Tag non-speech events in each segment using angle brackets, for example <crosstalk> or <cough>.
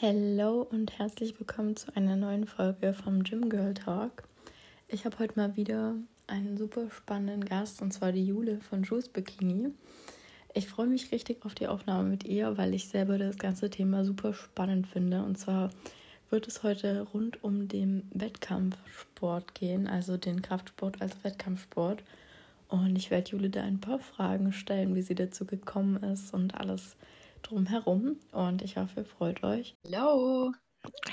Hallo und herzlich willkommen zu einer neuen Folge vom Gym Girl Talk. Ich habe heute mal wieder einen super spannenden Gast und zwar die Jule von Juice Bikini. Ich freue mich richtig auf die Aufnahme mit ihr, weil ich selber das ganze Thema super spannend finde. Und zwar wird es heute rund um den Wettkampfsport gehen, also den Kraftsport als Wettkampfsport. Und ich werde Jule da ein paar Fragen stellen, wie sie dazu gekommen ist und alles drumherum. Und ich hoffe, ihr freut euch. Hallo.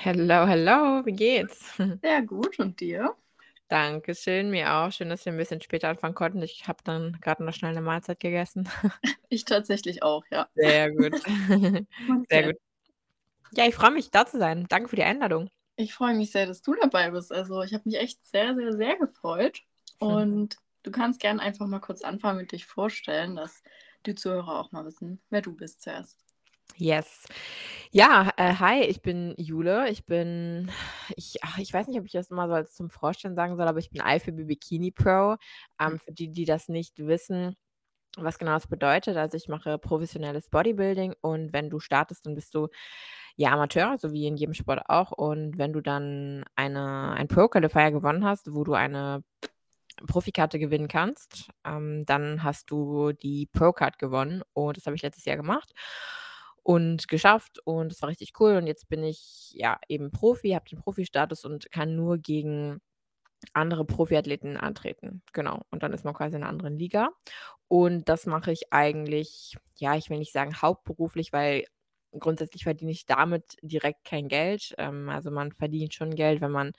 Hallo, hallo, wie geht's? <laughs> Sehr gut und dir? Dankeschön, mir auch. Schön, dass wir ein bisschen später anfangen konnten. Ich habe dann gerade noch schnell eine Mahlzeit gegessen. <laughs> Ich tatsächlich auch, ja. Sehr gut. <laughs> Sehr gut. Ja, ich freue mich, da zu sein. Danke für die Einladung. Ich freue mich sehr, dass du dabei bist. Also ich habe mich echt sehr, sehr, sehr gefreut. Und du kannst gerne einfach mal kurz anfangen mit dich vorstellen, dass die Zuhörer auch mal wissen, wer du bist zuerst. Yes. Ja, äh, hi, ich bin Jule. Ich bin, ich, ach, ich weiß nicht, ob ich das mal so als zum Vorstellen sagen soll, aber ich bin IFBB Bikini Pro. Ähm, Mhm. für die, die das nicht wissen, was genau das bedeutet. Also ich mache professionelles Bodybuilding und wenn du startest, dann bist du ja Amateur, so wie in jedem Sport auch. Und wenn du dann eine, ein Pro Qualifier gewonnen hast, wo du eine Profikarte gewinnen kannst, ähm, dann hast du die Pro-Card gewonnen und das habe ich letztes Jahr gemacht und geschafft und es war richtig cool und jetzt bin ich ja eben Profi, habe den Profi-Status und kann nur gegen andere Profiathleten antreten. Genau. Und dann ist man quasi in einer anderen Liga. Und das mache ich eigentlich, ja, ich will nicht sagen hauptberuflich, weil grundsätzlich verdiene ich damit direkt kein Geld. Ähm, also man verdient schon Geld, wenn man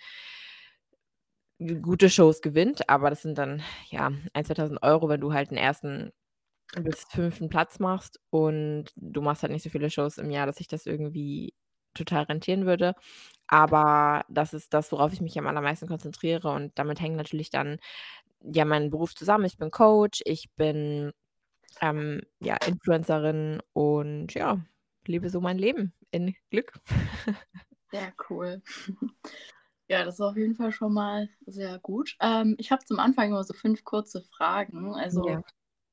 gute Shows gewinnt, aber das sind dann, ja, 1.000, 2.000 Euro, wenn du halt den ersten bis fünften Platz machst und du machst halt nicht so viele Shows im Jahr, dass sich das irgendwie total rentieren würde. Aber das ist das, worauf ich mich am allermeisten konzentriere und damit hängt natürlich dann, ja, mein Beruf zusammen. Ich bin Coach, ich bin, ähm, ja, Influencerin und ja, lebe so mein Leben in Glück. <laughs> Sehr cool. <laughs> Ja, das ist auf jeden Fall schon mal sehr gut. Ähm, ich habe zum Anfang immer so fünf kurze Fragen. Also Ja.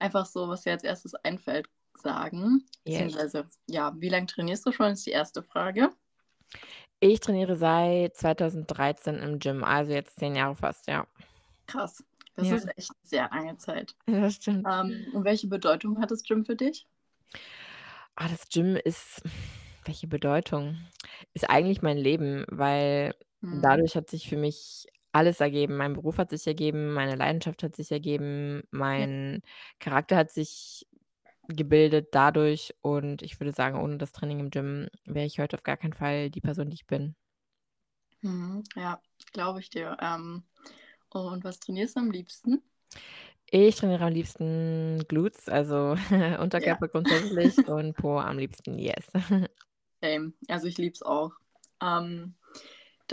Einfach so, was dir als erstes einfällt, sagen. Yes. Beziehungsweise, ja, wie lange trainierst du schon, ist die erste Frage. Ich trainiere seit 2013 im Gym, also jetzt 10 Jahre fast, ja. Krass. Das Ja. ist echt eine sehr lange Zeit. <laughs> Das stimmt. Ähm, und welche Bedeutung hat das Gym für dich? Ah, das Gym ist welche Bedeutung? Ist eigentlich mein Leben, weil Mhm. dadurch hat sich für mich alles ergeben. Mein Beruf hat sich ergeben, meine Leidenschaft hat sich ergeben, mein Charakter hat sich gebildet dadurch und ich würde sagen, ohne das Training im Gym wäre ich heute auf gar keinen Fall die Person, die ich bin. Mhm. Ja, glaube ich dir. Ähm, und was trainierst du am liebsten? Ich trainiere am liebsten Glutes, also <laughs> Unterkörper <laughs> grundsätzlich und Po am liebsten, yes. <laughs> Same. Also ich liebe es auch. Ähm,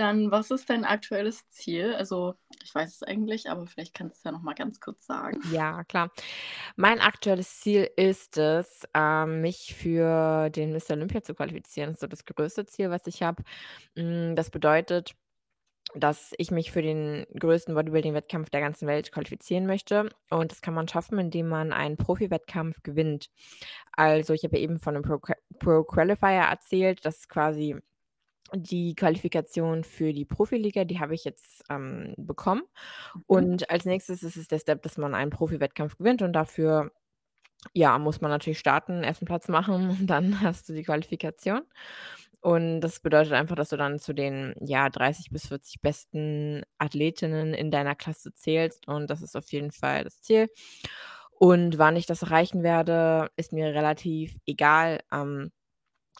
dann, was ist dein aktuelles Ziel? Also, ich weiß es eigentlich, aber vielleicht kannst du es ja noch mal ganz kurz sagen. Ja, klar. Mein aktuelles Ziel ist es, ähm, mich für den Mr. Olympia zu qualifizieren. Das ist so das größte Ziel, was ich habe. Hm, das bedeutet, dass ich mich für den größten Bodybuilding-Wettkampf der ganzen Welt qualifizieren möchte und das kann man schaffen, indem man einen Profi-Wettkampf gewinnt. Also, ich habe eben von 'nem Pro Qua Pro Qualifier erzählt. Das ist quasi die Qualifikation für die Profiliga, die habe ich jetzt, ähm, bekommen. Mhm. Und als Nächstes ist es der Step, dass man einen Profi-Wettkampf gewinnt und dafür, ja, muss man natürlich starten, 1. Platz machen und dann <laughs> hast du die Qualifikation. Und das bedeutet einfach, dass du dann zu den, ja, 30 bis 40 besten Athletinnen in deiner Klasse zählst und das ist auf jeden Fall das Ziel. Und wann ich das erreichen werde, ist mir relativ egal. Ähm,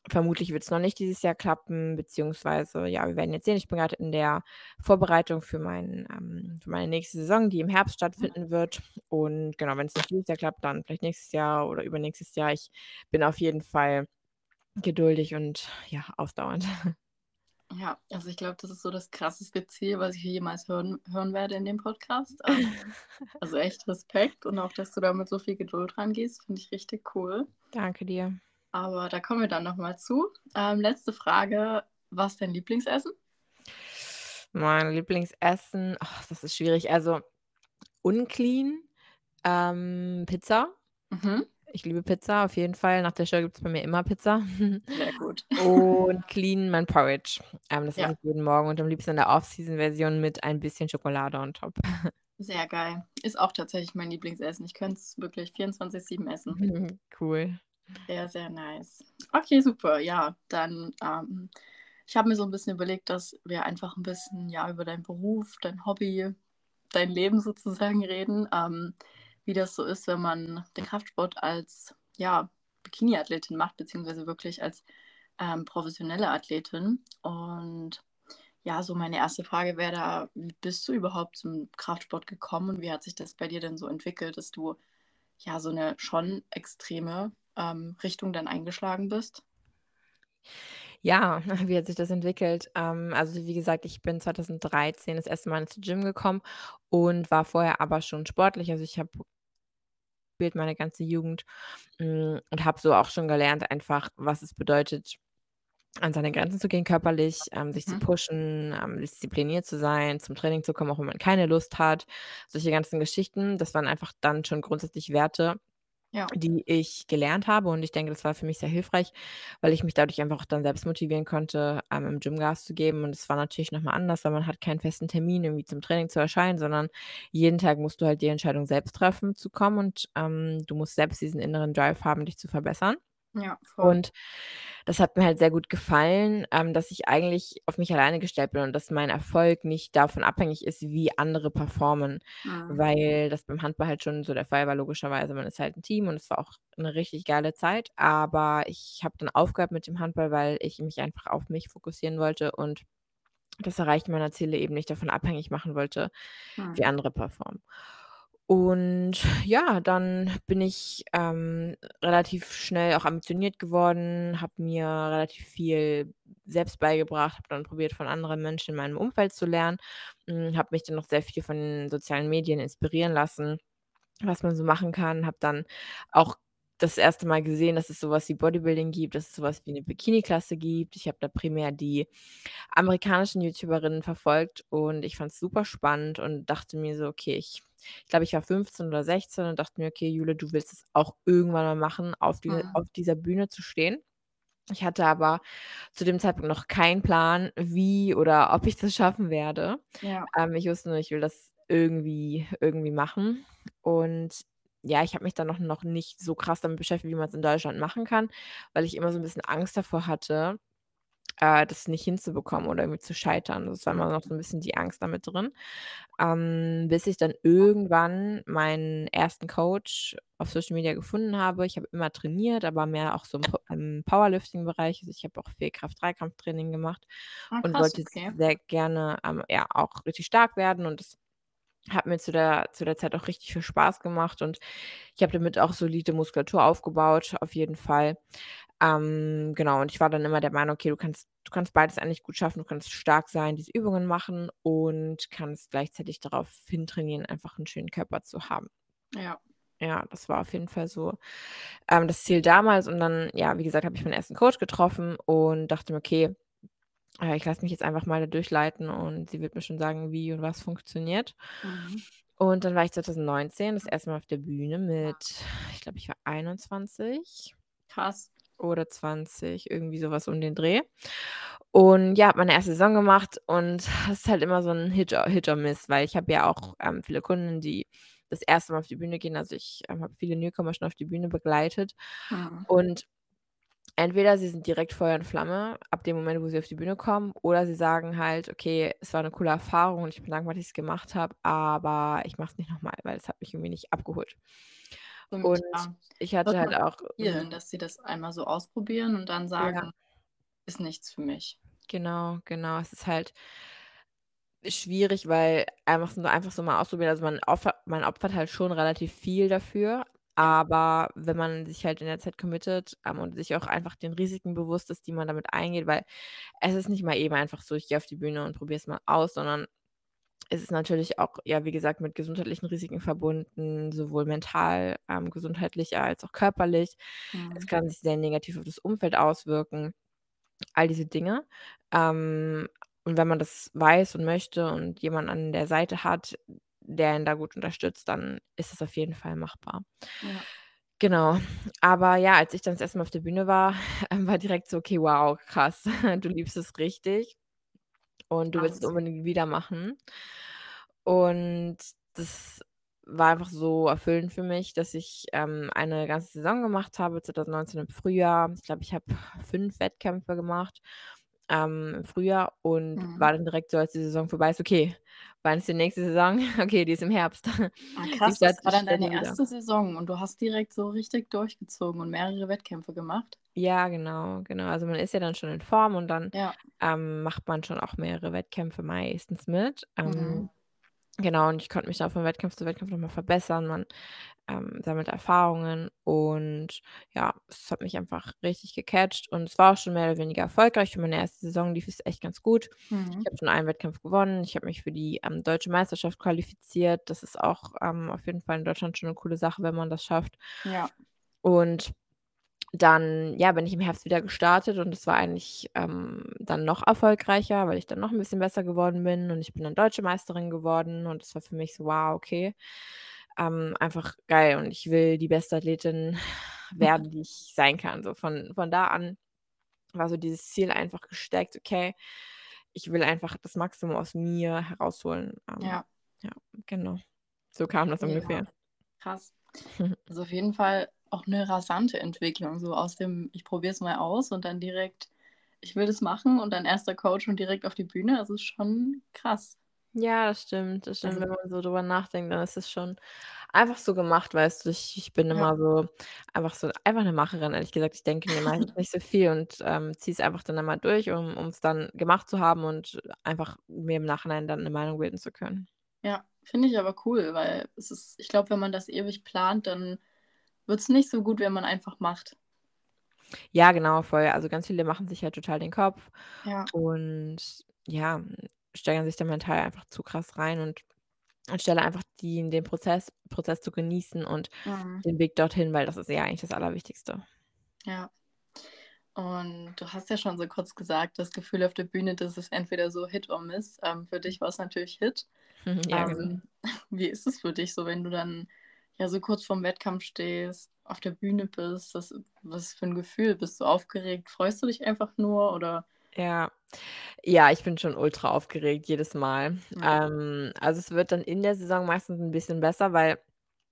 vermutlich wird's noch nicht dieses Jahr klappen, beziehungsweise, ja, wir werden jetzt sehen. Ich bin grad in der Vorbereitung für mein ähm, für meine nächste Saison, die im Herbst stattfinden wird. Und genau, wenn's nicht dieses Jahr klappt, dann vielleicht nächstes Jahr oder übernächstes Jahr. Ich bin auf jeden Fall geduldig und, ja, ausdauernd. <laughs> Ja, also ich glaube, das ist so das krasseste Ziel, was ich jemals hören hören werde in dem Podcast. Ähm, <laughs> also echt Respekt und auch, dass du da mit so viel Geduld rangehst, finde ich richtig cool. Danke dir. Aber da kommen wir dann noch mal zu. Ähm, letzte Frage: Was ist dein Lieblingsessen? Mein Lieblingsessen, ach, das ist schwierig. Also, unclean, ähm, Pizza Mhm. Ich liebe Pizza auf jeden Fall. Nach der Show gibt's bei mir immer Pizza. <laughs> Sehr gut. Und clean mein Porridge. Ähm, das Ja. ich jeden Morgen und am liebsten in der Off-Season-Version mit ein bisschen Schokolade on top. <laughs> Sehr geil. Ist auch tatsächlich mein Lieblingsessen. Ich könnte es wirklich 24/7 essen. <laughs> Cool. Sehr, sehr nice. Okay, super. Ja, dann, ähm, ich habe mir so ein bisschen überlegt, dass wir einfach ein bisschen ja über deinen Beruf, dein Hobby, dein Leben sozusagen reden. Ähm, wie das so ist, wenn man den Kraftsport als ja, Bikini-Athletin macht, beziehungsweise wirklich als ähm, professionelle Athletin. Und ja, so meine erste Frage wäre da, wie bist du überhaupt zum Kraftsport gekommen und wie hat sich das bei dir denn so entwickelt, dass du ja so eine schon extreme ähm, Richtung dann eingeschlagen bist? Ja, <laughs> wie hat sich das entwickelt? Ähm, also wie gesagt, ich bin 2013 das erste Mal ins Gym gekommen und war vorher aber schon sportlich. Also ich habe gespielt meine ganze Jugend, hm, und habe so auch schon gelernt einfach, was es bedeutet, an seine Grenzen zu gehen körperlich, ähm, sich zu Mhm. pushen, ähm, diszipliniert zu sein, zum Training zu kommen, auch wenn man keine Lust hat. Solche ganzen Geschichten, das waren einfach dann schon grundsätzlich Werte, Ja. die ich gelernt habe und ich denke, das war für mich sehr hilfreich, weil ich mich dadurch einfach dann selbst motivieren konnte, ähm, im Gym Gas zu geben und es war natürlich noch mal anders, weil man hat keinen festen Termin, irgendwie zum Training zu erscheinen, sondern jeden Tag musst du halt die Entscheidung selbst treffen zu kommen und, ähm, du musst selbst diesen inneren Drive haben, dich zu verbessern. Ja, voll. Und das hat mir halt sehr gut gefallen, ähm, dass ich eigentlich auf mich alleine gestellt bin und dass mein Erfolg nicht davon abhängig ist, wie andere performen, Mhm. weil das beim Handball halt schon so der Fall war logischerweise. Man ist halt 'n Team und es war auch 'ne richtig geile Zeit, aber ich habe dann aufgehört mit dem Handball, weil ich mich einfach auf mich fokussieren wollte und das Erreichen meiner Ziele eben nicht davon abhängig machen wollte, wie Mhm. andere performen. Und ja, dann bin ich, ähm, relativ schnell auch ambitioniert geworden, habe mir relativ viel selbst beigebracht, habe dann probiert, von anderen Menschen in meinem Umfeld zu lernen, hm, habe mich dann noch sehr viel von den sozialen Medien inspirieren lassen, was man so machen kann. Habe dann auch das erste Mal gesehen, dass es so was wie Bodybuilding gibt, dass es so was wie 'ne Bikini-Klasse gibt. Ich habe da primär die amerikanischen YouTuberinnen verfolgt und ich fand's super spannend und dachte mir so: „Okay, ich“ ich glaube, ich war 15 oder 16 und dachte mir: „Okay, Jule, du willst es auch irgendwann mal machen, auf diese Mhm. auf dieser Bühne zu stehen.“ Ich hatte aber zu dem Zeitpunkt noch keinen Plan, wie oder ob ich das schaffen werde. Ja. Ähm, ich wusste nur, ich will das irgendwie irgendwie machen. Und ja, ich habe mich dann noch noch nicht so krass damit beschäftigt, wie man's in Deutschland machen kann, weil ich immer so 'n bisschen Angst davor hatte, äh, das nicht hinzubekommen oder irgendwie zu scheitern. Das war immer noch so 'n bisschen die Angst da mit drin. Ähm, bis ich dann irgendwann meinen ersten Coach auf Social Media gefunden habe. Ich habe immer trainiert, aber mehr auch so im Po im Powerlifting-Bereich. Also, ich habe auch viel Kraft-Dreikampftraining gemacht Ah, und krass, wollte okay. sehr gerne, ähm, ja, auch richtig stark werden und das hat mir zu der zu der Zeit auch richtig viel Spaß gemacht und ich habe damit auch solide Muskulatur aufgebaut, auf jeden Fall. Ähm, genau, und ich war dann immer der Meinung: „Okay, du kannst du kannst beides eigentlich gut schaffen. Du kannst stark sein, diese Übungen machen und kannst gleichzeitig darauf hintrainieren, einfach 'n schönen Körper zu haben.“ Ja. Ja, das war auf jeden Fall so, ähm, das Ziel damals und dann, ja, wie gesagt, habe ich meinen ersten Coach getroffen und dachte mir: „Okay, äh, ich lasse mich jetzt einfach mal da durchleiten und sie wird mir schon sagen, wie und was funktioniert.“ Mhm. Und dann war ich 2019 das erste Mal auf der Bühne mit ich glaube, ich war 21 Krass. oder 20, irgendwie so was um den Dreh. Und ja, habe meine erste Saison gemacht und das ist halt immer so 'n Hit Hit or Miss, weil ich habe ja auch, ähm, viele Kunden, die das erste Mal auf die Bühne gehen. Also, ich, ähm, habe viele Newcomer schon auf die Bühne begleitet Mhm. und entweder sie sind direkt Feuer und Flamme ab dem Moment, wo sie auf die Bühne kommen, oder sie sagen halt: „Okay, es war 'ne coole Erfahrung und ich bin dankbar, dass ich's gemacht habe, aber ich mache es nicht noch mal, weil es hat mich irgendwie nicht abgeholt.“ Stimmt, Und ja. ich hatte halt auch vielen, dass sie das einmal so ausprobieren und dann Ja. sagen: „Ist nichts für mich.“ Genau, genau. Es ist halt schwierig, weil einfach so einfach so mal ausprobieren also, man opfert man opfert halt schon relativ viel dafür, Ja. Aber wenn man sich halt in der Zeit committet, ähm, und sich auch einfach den Risiken bewusst ist, die man damit eingeht, weil es ist nicht mal eben einfach so: „Ich gehe auf die Bühne und probiere es mal aus“, sondern es ist natürlich auch, ja, wie gesagt, mit gesundheitlichen Risiken verbunden, sowohl mental, ähm, gesundheitlich als auch körperlich. Es Mhm. kann sich sehr negativ auf das Umfeld auswirken, all diese Dinge. Ähm, und wenn man das weiß und möchte und jemanden an der Seite hat, der einen da gut unterstützt, dann ist es auf jeden Fall machbar. Ja. Genau. Aber ja, als ich dann das erste Mal auf der Bühne war, <laughs> ähm, war direkt so: „Okay, wow, krass. <laughs> Du liebst es richtig und du willst es unbedingt wieder machen.“ Und das war einfach so erfüllend für mich, dass ich, ähm, eine ganze Saison gemacht habe, 2019 im Frühjahr. Ich glaube, ich habe 5 Wettkämpfe gemacht, ähm, im Frühjahr und Mhm. war dann direkt so, als die Saison vorbei ist: „Okay, wann ist die nächste Saison?“ <laughs> „Okay, die ist im Herbst.“ Ah, <laughs> krass, das war dann deine wieder. erste Saison und du hast direkt so richtig durchgezogen und mehrere Wettkämpfe gemacht? Ja, genau, genau. Also, man ist ja dann schon in Form und dann, Ja. ähm, macht man schon auch mehrere Wettkämpfe meistens mit. Ähm, Mhm. Genau, und ich konnte mich da von Wettkampf zu Wettkampf noch mal verbessern. Man, ähm, sammelt Erfahrungen und ja, es hat mich einfach richtig gecatcht und es war auch schon mehr oder weniger erfolgreich. Für meine erste Saison lief es echt ganz gut. Ich Mhm. habe schon einen Wettkampf gewonnen. Ich habe mich für die, ähm, Deutsche Meisterschaft qualifiziert. Das ist auch, ähm, auf jeden Fall in Deutschland schon 'ne coole Sache, wenn man das schafft. Ja. Und dann, ja, bin ich im Herbst wieder gestartet und es war eigentlich, ähm, dann noch erfolgreicher, weil ich dann noch 'n bisschen besser geworden bin und ich bin dann Deutsche Meisterin geworden und das war für mich so: „Wow, okay, ähm, einfach geil und ich will die beste Athletin werden, die ich sein kann.“ So von von da an war so dieses Ziel einfach gesteckt: „Okay, ich will einfach das Maximum aus mir herausholen.“ Ähm, Ja. ja, genau. So kam das Ja, ungefähr. krass. <laughs> Also, auf jeden Fall auch 'ne rasante Entwicklung, so aus dem: „Ich probiere es mal aus“ und dann direkt: „Ich will das machen“ und dann erster Coach und direkt auf die Bühne. Das ist schon krass. Ja, das stimmt, das stimmt. Also Wenn man so drüber nachdenkt, dann ist es schon einfach so gemacht, weißt du? Ich ich bin Ja. immer so einfach so einfach 'ne Macherin, ehrlich gesagt. Ich denke mir meistens nicht so viel und, ähm, ziehe es einfach dann einmal durch, um um's dann gemacht zu haben und einfach mir im Nachhinein dann 'ne Meinung bilden zu können. Ja, finde ich aber cool, weil es ist ich glaube, wenn man das ewig plant, dann wird's nicht so gut, wenn man einfach macht. Ja, genau, voll. Also, ganz viele machen sich halt total den Kopf Ja. und, ja, steigern sich da mental einfach zu krass rein und anstelle einfach die den Prozess Prozess zu genießen und Mhm. den Weg dorthin, weil das ist ja eigentlich das Allerwichtigste. Ja. Und du hast ja schon so kurz gesagt, das Gefühl auf der Bühne, das ist entweder so Hit or Miss. Ähm, für dich war's natürlich Hit. <laughs> Ja, genau. Ähm, <laughs> wie ist es für dich so, wenn du dann, ja, so kurz vorm Wettkampf stehst, auf der Bühne bist? Was was für 'n Gefühl? Bist du aufgeregt? Freust du dich einfach nur, oder Ja. Ja, ich bin schon ultra aufgeregt jedes Mal. Ja. Ähm, also, es wird dann in der Saison meistens 'n bisschen besser, weil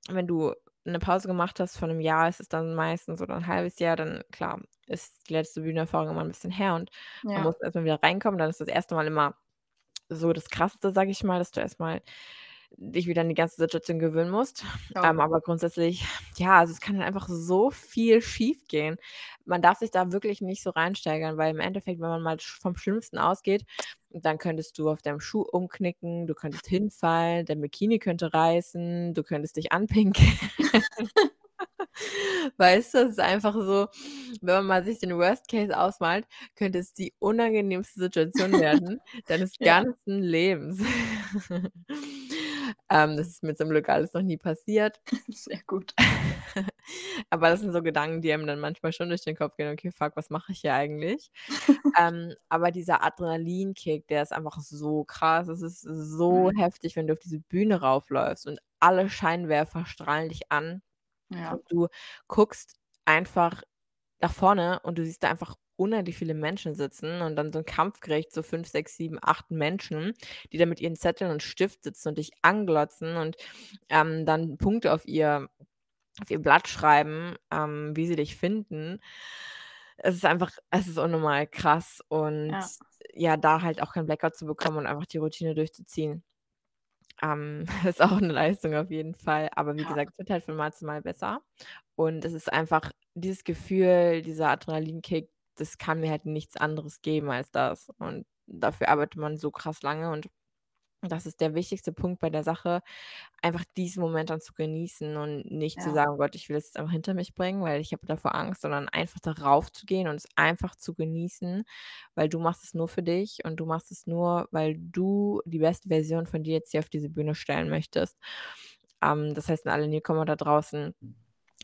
wenn du 'ne Pause gemacht hast von 'nem Jahr, ist es dann meistens oder 'n 1/2 Jahr, dann klar, ist die letzte Bühnenerfahrung immer 'n bisschen her und man Ja. muss erst mal wieder reinkommen. Dann ist das 1. Mal immer so das Krasseste, sage ich mal, dass du erst mal dich wieder an die ganze Situation gewöhnen musst. Ähm, Glaube ich. aber grundsätzlich, ja, also, es kann halt einfach so viel schiefgehen. Man darf sich da wirklich nicht so reinsteigern, weil im Endeffekt, wenn man mal vom Schlimmsten ausgeht, dann könntest du auf deinem Schuh umknicken, du könntest hinfallen, dein Bikini könnte reißen, du könntest dich anpinkeln. <laughs> Weißt du, es ist einfach so, wenn man mal sich den Worst Case ausmalt, könnte es die unangenehmste Situation werden <laughs> deines Ja. ganzen Lebens. <laughs> Ähm, das ist mir zum Glück alles noch nie passiert. <laughs> Sehr gut. <laughs> Aber das sind so Gedanken, die einem dann manchmal schon durch den Kopf gehen: „Okay, fuck, was mache ich hier eigentlich?“ <laughs> Ähm, aber dieser Adrenalinkick, der ist einfach so krass. Es ist so Mhm. heftig, wenn du auf diese Bühne raufläufst und alle Scheinwerfer strahlen dich an Ja. und du guckst einfach nach vorne und du siehst da einfach unendlich viele Menschen sitzen und dann so 'n Kampfgericht, so 5, 6, 7, 8 Menschen, die da mit ihren Zetteln und Stift sitzen und dich anglotzen und, ähm, dann Punkte auf ihr auf ihr Blatt schreiben, ähm, wie sie dich finden. Es ist einfach es ist unnormal krass und, Ja. ja, da halt auch keinen Blackout zu bekommen und einfach die Routine durchzuziehen, ähm, <laughs> ist auch 'ne Leistung auf jeden Fall. Aber wie Ja. gesagt, es wird halt von Mal zu Mal besser und es ist einfach dieses Gefühl, dieser Adrenalinkick, das kann mir halt nichts anderes geben als das und dafür arbeitet man so krass lange und das ist der wichtigste Punkt bei der Sache, einfach diesen Moment dann zu genießen und nicht zu Ja. sagen: „Oh Gott, ich will es jetzt einfach hinter mich bringen, weil ich habe davor Angst“, sondern einfach da raufzugehen und es einfach zu genießen, weil du machst es nur für dich und du machst es nur, weil du die beste Version von dir jetzt hier auf diese Bühne stellen möchtest. Ähm, das heißt, an alle Newcomer da draußen,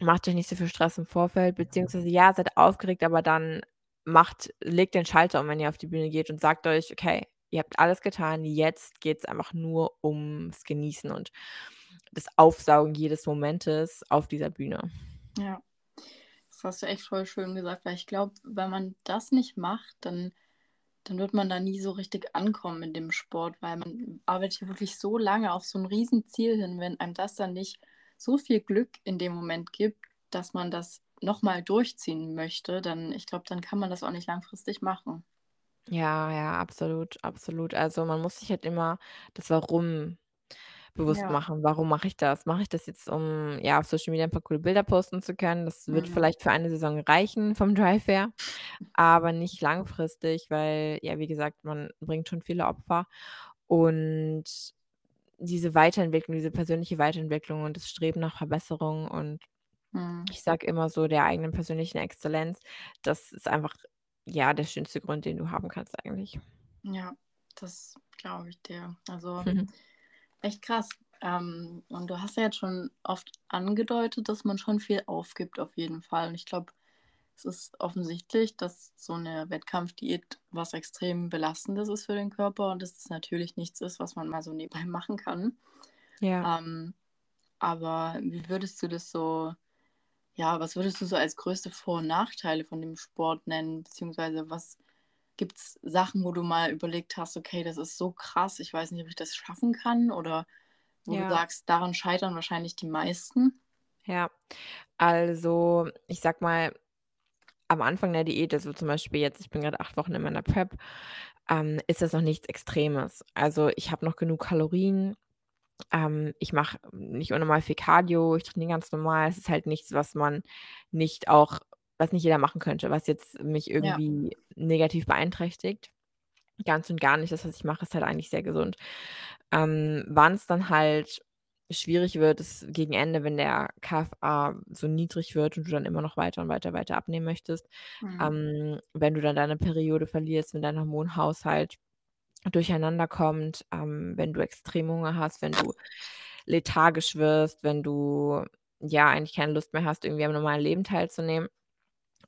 macht euch nicht so viel Stress im Vorfeld, beziehungsweise ja, seid aufgeregt, aber dann macht legt den Schalter um, wenn ihr auf die Bühne geht und sagt euch: „Okay, ihr habt alles getan, jetzt geht's einfach nur ums Genießen und das Aufsaugen jedes Momentes auf dieser Bühne.“ Ja, das hast du echt voll schön gesagt, weil ich glaube, wenn man das nicht macht, dann, dann wird man da nie so richtig ankommen in dem Sport, weil man arbeitet ja wirklich so lange auf so ein Riesenziel hin, wenn einem das dann nicht so viel Glück in dem Moment gibt, dass man das nochmal durchziehen möchte, dann, ich glaube, dann kann man das auch nicht langfristig machen. Ja, ja, absolut, absolut. Also man muss sich halt immer das Warum bewusst Ja. machen. Warum mache ich das? Mache ich das jetzt, um ja auf Social Media ein paar coole Bilder posten zu können? Das wird Mhm. vielleicht für eine Saison reichen vom Drive her, aber nicht langfristig, weil ja, wie gesagt, man bringt schon viele Opfer und diese Weiterentwicklung, diese persönliche Weiterentwicklung und das Streben nach Verbesserung und Mhm. ich sage immer so der eigenen persönlichen Exzellenz, das ist einfach, ja, der schönste Grund, den du haben kannst eigentlich. Ja, das glaube ich dir. Also <laughs> echt krass. Ähm, und du hast ja jetzt schon oft angedeutet, dass man schon viel aufgibt auf jeden Fall. Und ich glaube, es ist offensichtlich, dass so eine Wettkampfdiät was extrem Belastendes ist für den Körper und dass es natürlich nichts ist, was man mal so nebenbei <laughs> machen kann. Ja. Ähm, aber wie würdest du das so, ja, was würdest du so als größte Vor- und Nachteile von dem Sport nennen? Beziehungsweise was gibt es Sachen, wo du mal überlegt hast, okay, das ist so krass, ich weiß nicht, ob ich das schaffen kann? Oder wo du Ja. sagst, daran scheitern wahrscheinlich die meisten? Ja, also ich sag mal, am Anfang der Diät, also zum Beispiel jetzt, ich bin gerade acht Wochen in meiner Prep, ähm, ist das noch nichts Extremes. Also ich habe noch genug Kalorien. Ähm, ich mache nicht unnormal viel Cardio, ich trainiere ganz normal. Es ist halt nichts, was man nicht auch, was nicht jeder machen könnte, was jetzt mich Ja. irgendwie negativ beeinträchtigt. Ganz und gar nicht. Das, was ich mache, ist halt eigentlich sehr gesund. Ähm, wann es dann halt schwierig wird, ist gegen Ende, wenn der KFA so niedrig wird und du dann immer noch weiter und weiter, weiter abnehmen möchtest. Mhm. Ähm, wenn du dann deine Periode verlierst, wenn dein Hormonhaushalt durcheinander kommt, ähm, wenn du extrem Hunger hast, wenn du lethargisch wirst, wenn du ja eigentlich keine Lust mehr hast, irgendwie am normalen Leben teilzunehmen.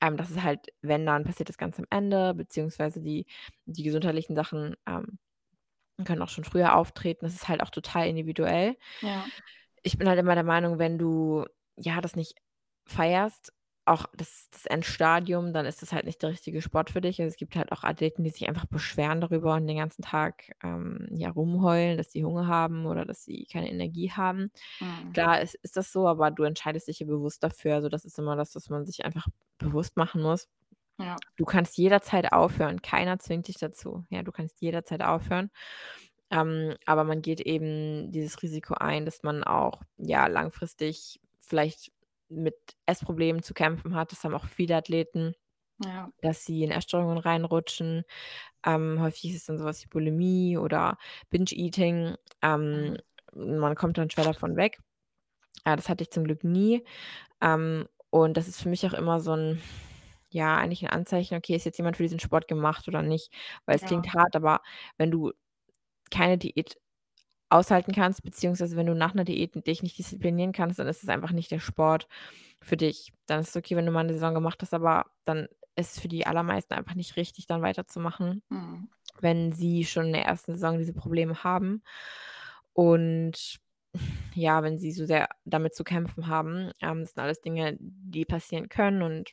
Ähm, das ist halt, wenn, dann passiert das ganz am Ende, beziehungsweise die, die gesundheitlichen Sachen ähm, können auch schon früher auftreten. Das ist halt auch total individuell. Ja. Ich bin halt immer der Meinung, wenn du ja das nicht feierst, auch das, das Endstadium, dann ist das halt nicht der richtige Sport für dich. Also es gibt halt auch Athleten, die sich einfach beschweren darüber und den ganzen Tag ähm, ja rumheulen, dass sie Hunger haben oder dass sie keine Energie haben. Mhm. Klar ist, ist das so, aber du entscheidest dich ja bewusst dafür. Also das ist immer das, was man sich einfach bewusst machen muss. Ja. Du kannst jederzeit aufhören. Keiner zwingt dich dazu. Ja, du kannst jederzeit aufhören. Ähm, aber man geht eben dieses Risiko ein, dass man auch ja langfristig vielleicht mit Essproblemen zu kämpfen hat. Das haben auch viele Athleten, Ja. dass sie in Essstörungen reinrutschen. Ähm, häufig ist es dann sowas wie Bulimie oder Binge-Eating. Ähm, man kommt dann schwer davon weg. Ja, das hatte ich zum Glück nie. Ähm, und das ist für mich auch immer so ein, ja, eigentlich ein Anzeichen, okay, ist jetzt jemand für diesen Sport gemacht oder nicht? Weil es Ja. klingt hart, aber wenn du keine Diät aushalten kannst, beziehungsweise wenn du nach einer Diät dich nicht disziplinieren kannst, dann ist es einfach nicht der Sport für dich. Dann ist es okay, wenn du mal eine Saison gemacht hast, aber dann ist es für die allermeisten einfach nicht richtig, dann weiterzumachen, Mhm. wenn sie schon in der ersten Saison diese Probleme haben. Und ja, wenn sie so sehr damit zu kämpfen haben. Ähm, das sind alles Dinge, die passieren können und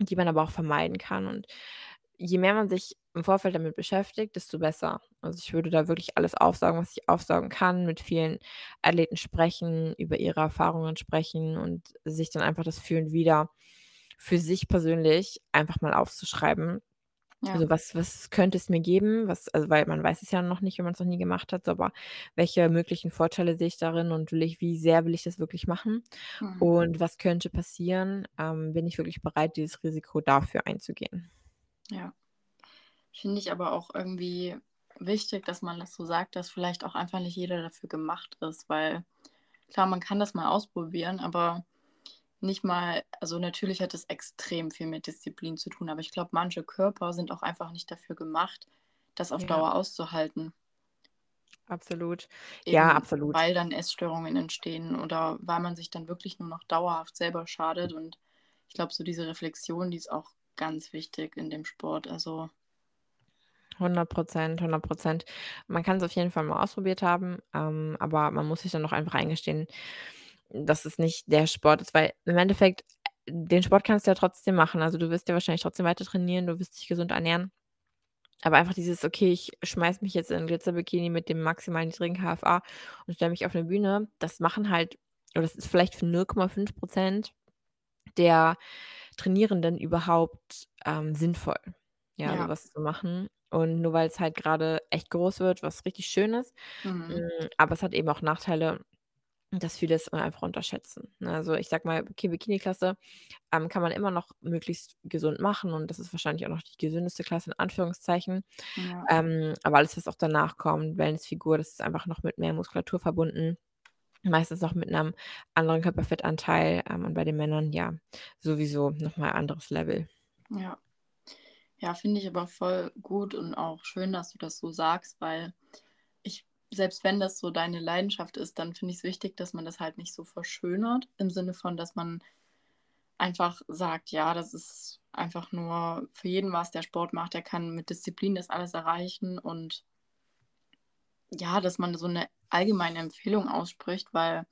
die man aber auch vermeiden kann. Und je mehr man sich im Vorfeld damit beschäftigt, desto besser. Also ich würde da wirklich alles aufsaugen, was ich aufsaugen kann, mit vielen Athleten sprechen, über ihre Erfahrungen sprechen und sich dann einfach das Fühlen wieder für sich persönlich einfach mal aufzuschreiben. Ja. Also was, was könnte es mir geben? Was, also weil man weiß es ja noch nicht, wenn man es noch nie gemacht hat, aber welche möglichen Vorteile sehe ich darin und will ich, wie sehr will ich das wirklich machen? Mhm. Und was könnte passieren? Ähm, bin ich wirklich bereit, dieses Risiko dafür einzugehen? Ja. Finde ich aber auch irgendwie wichtig, dass man das so sagt, dass vielleicht auch einfach nicht jeder dafür gemacht ist, weil klar, man kann das mal ausprobieren, aber nicht mal, also natürlich hat es extrem viel mit Disziplin zu tun, aber ich glaube, manche Körper sind auch einfach nicht dafür gemacht, das auf Ja. Dauer auszuhalten. Absolut. Eben Ja, absolut. weil dann Essstörungen entstehen oder weil man sich dann wirklich nur noch dauerhaft selber schadet. Und ich glaube, so diese Reflexion, die ist auch ganz wichtig in dem Sport. Also 100 Prozent, 100 Prozent. Man kann es auf jeden Fall mal ausprobiert haben, ähm, aber man muss sich dann auch einfach eingestehen, dass es nicht der Sport ist, weil im Endeffekt den Sport kannst du ja trotzdem machen. Also, du wirst ja wahrscheinlich trotzdem weiter trainieren, du wirst dich gesund ernähren. Aber einfach dieses: „Okay, ich schmeiße mich jetzt in 'n Glitzer-Bikini mit dem maximal niedrigen KFA und stelle mich auf 'ne Bühne“, das machen halt oder das ist vielleicht für 0,5 % der Trainierenden überhaupt, ähm, sinnvoll, ja, Ja. was zu machen. Und nur weil's halt grade echt groß wird, was richtig schön ist, Mhm. hm, aber es hat eben auch Nachteile, dass viele es einfach unterschätzen, ne? Also, ich sage mal, okay, Bikini-Klasse, ähm, kann man immer noch möglichst gesund machen und das ist wahrscheinlich auch noch die gesündeste Klasse in Anführungszeichen. Ja. Ähm, aber alles, was auch danach kommt, Wellness-Figur, das ist einfach noch mit mehr Muskulatur verbunden, meistens noch mit 'nem anderen Körperfettanteil, ähm, und bei den Männern, ja, sowieso noch mal anderes Level. Ja. Ja, finde ich aber voll gut und auch schön, dass du das so sagst, weil ich selbst wenn das so deine Leidenschaft ist, dann finde ich's wichtig, dass man das halt nicht so verschönert, im Sinne von, dass man einfach sagt: „Ja, das ist einfach nur für jeden was, der Sport macht, der kann mit Disziplin das alles erreichen“ und ja, dass man so 'ne allgemeine Empfehlung ausspricht, weil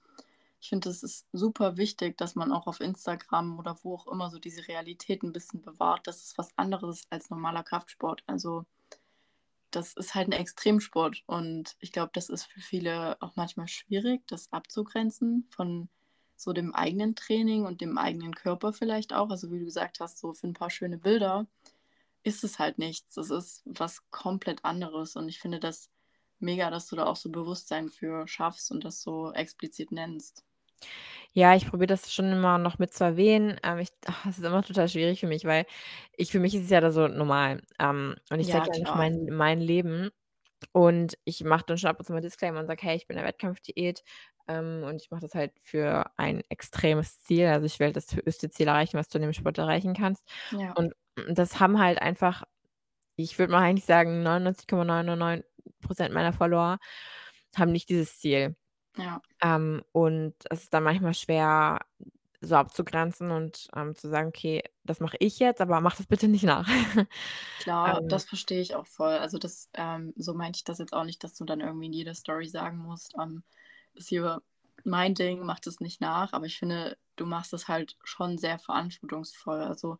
ich finde, das ist super wichtig, dass man auch auf Instagram oder wo auch immer so diese Realität 'n bisschen bewahrt. Das ist was anderes als normaler Kraftsport. Also das ist halt 'n Extremsport und ich glaube, das ist für viele auch manchmal schwierig, das abzugrenzen von so dem eigenen Training und dem eigenen Körper vielleicht auch. Also, wie du gesagt hast, so für 'n paar schöne Bilder ist es halt nichts. Das ist was komplett anderes und ich finde das mega, dass du da auch so Bewusstsein für schaffst und das so explizit nennst. Ja, ich probiere das schon immer noch mit zu erwähnen, ähm, ich ach, es ist immer total schwierig für mich, weil ich für mich ist es ja da so normal, ähm, und ich Ja, zeige ja einfach klar. mein mein Leben und ich mache dann schon ab und zu mal Disclaimer und sage: „Hey, ich bin in 'ner Wettkampfdiät, ähm, und ich mache das halt für ein extremes Ziel. Also, ich will das höchste Ziel erreichen, was du in dem Sport erreichen kannst.“ Ja. Und das haben halt einfach ich würde mal eigentlich sagen, 99,999 % meiner Follower haben nicht dieses Ziel. Ja. Ähm, und es ist dann manchmal schwer, so abzugrenzen und, ähm, zu sagen: „Okay, das mache ich jetzt, aber mach das bitte nicht nach.“ <laughs> Klar, Ähm das verstehe ich auch voll. Also, das ähm, so meinte ich das jetzt auch nicht, dass du dann irgendwie in jeder Story sagen musst, ähm: „Ist hier mein Ding, mach das nicht nach.“ Aber ich finde, du machst das halt schon sehr verantwortungsvoll. Also,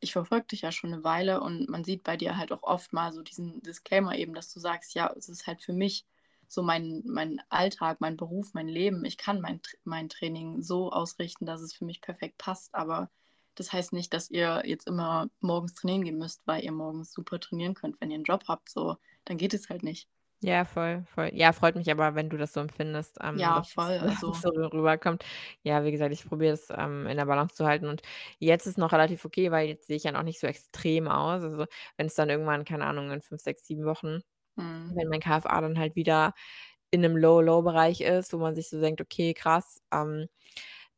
ich verfolge dich ja schon 'ne Weile und man sieht bei dir halt auch oft mal so diesen Disclaimer eben, dass du sagst: „Ja, es ist halt für mich so mein mein Alltag, mein Beruf, mein Leben. Ich kann mein mein Training so ausrichten, dass es für mich perfekt passt, aber das heißt nicht, dass ihr jetzt immer morgens trainieren gehen müsst, weil ihr morgens super trainieren könnt, wenn ihr 'n Job habt, so. Dann geht es halt nicht.“ Ja, voll, voll. Ja, freut mich aber, wenn du das so empfindest, ähm, Ja, dass voll, es also <laughs> so rüberkommt. Ja, wie gesagt, ich probiere es, ähm, in der Balance zu halten und jetzt ist noch relativ okay, weil jetzt sehe ich ja noch nicht so extrem aus. Also, wenn's dann irgendwann, keine Ahnung, in 5, 6, 7 Wochen Mhm. wenn mein KFA dann halt wieder in 'nem Low-Low-Bereich ist, wo man sich so denkt: „Okay, krass“, ähm,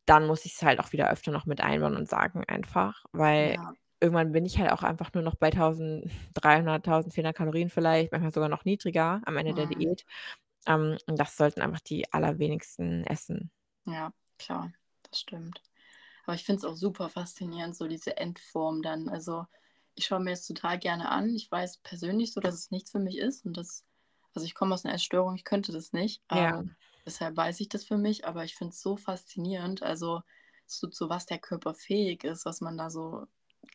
dann muss ich's halt auch wieder öfter noch mit einbauen und sagen einfach, weil Ja. irgendwann bin ich halt auch einfach nur noch bei 1.300, 1.400 Kalorien vielleicht, manchmal sogar noch niedriger am Ende der Mhm. Diät. Ähm, und das sollten einfach die allerwenigsten essen. Ja, klar, das stimmt. Aber ich finde es auch super faszinierend, so diese Endform dann. Also, ich schaue mir das total gerne an. Ich weiß persönlich so, dass es nichts für mich ist und das also, ich komme aus 'ner Essstörung, ich könnte das nicht. Ja. Ähm, deshalb weiß ich das für mich, aber ich finde es so faszinierend, also, so zu was der Körper fähig ist, was man da so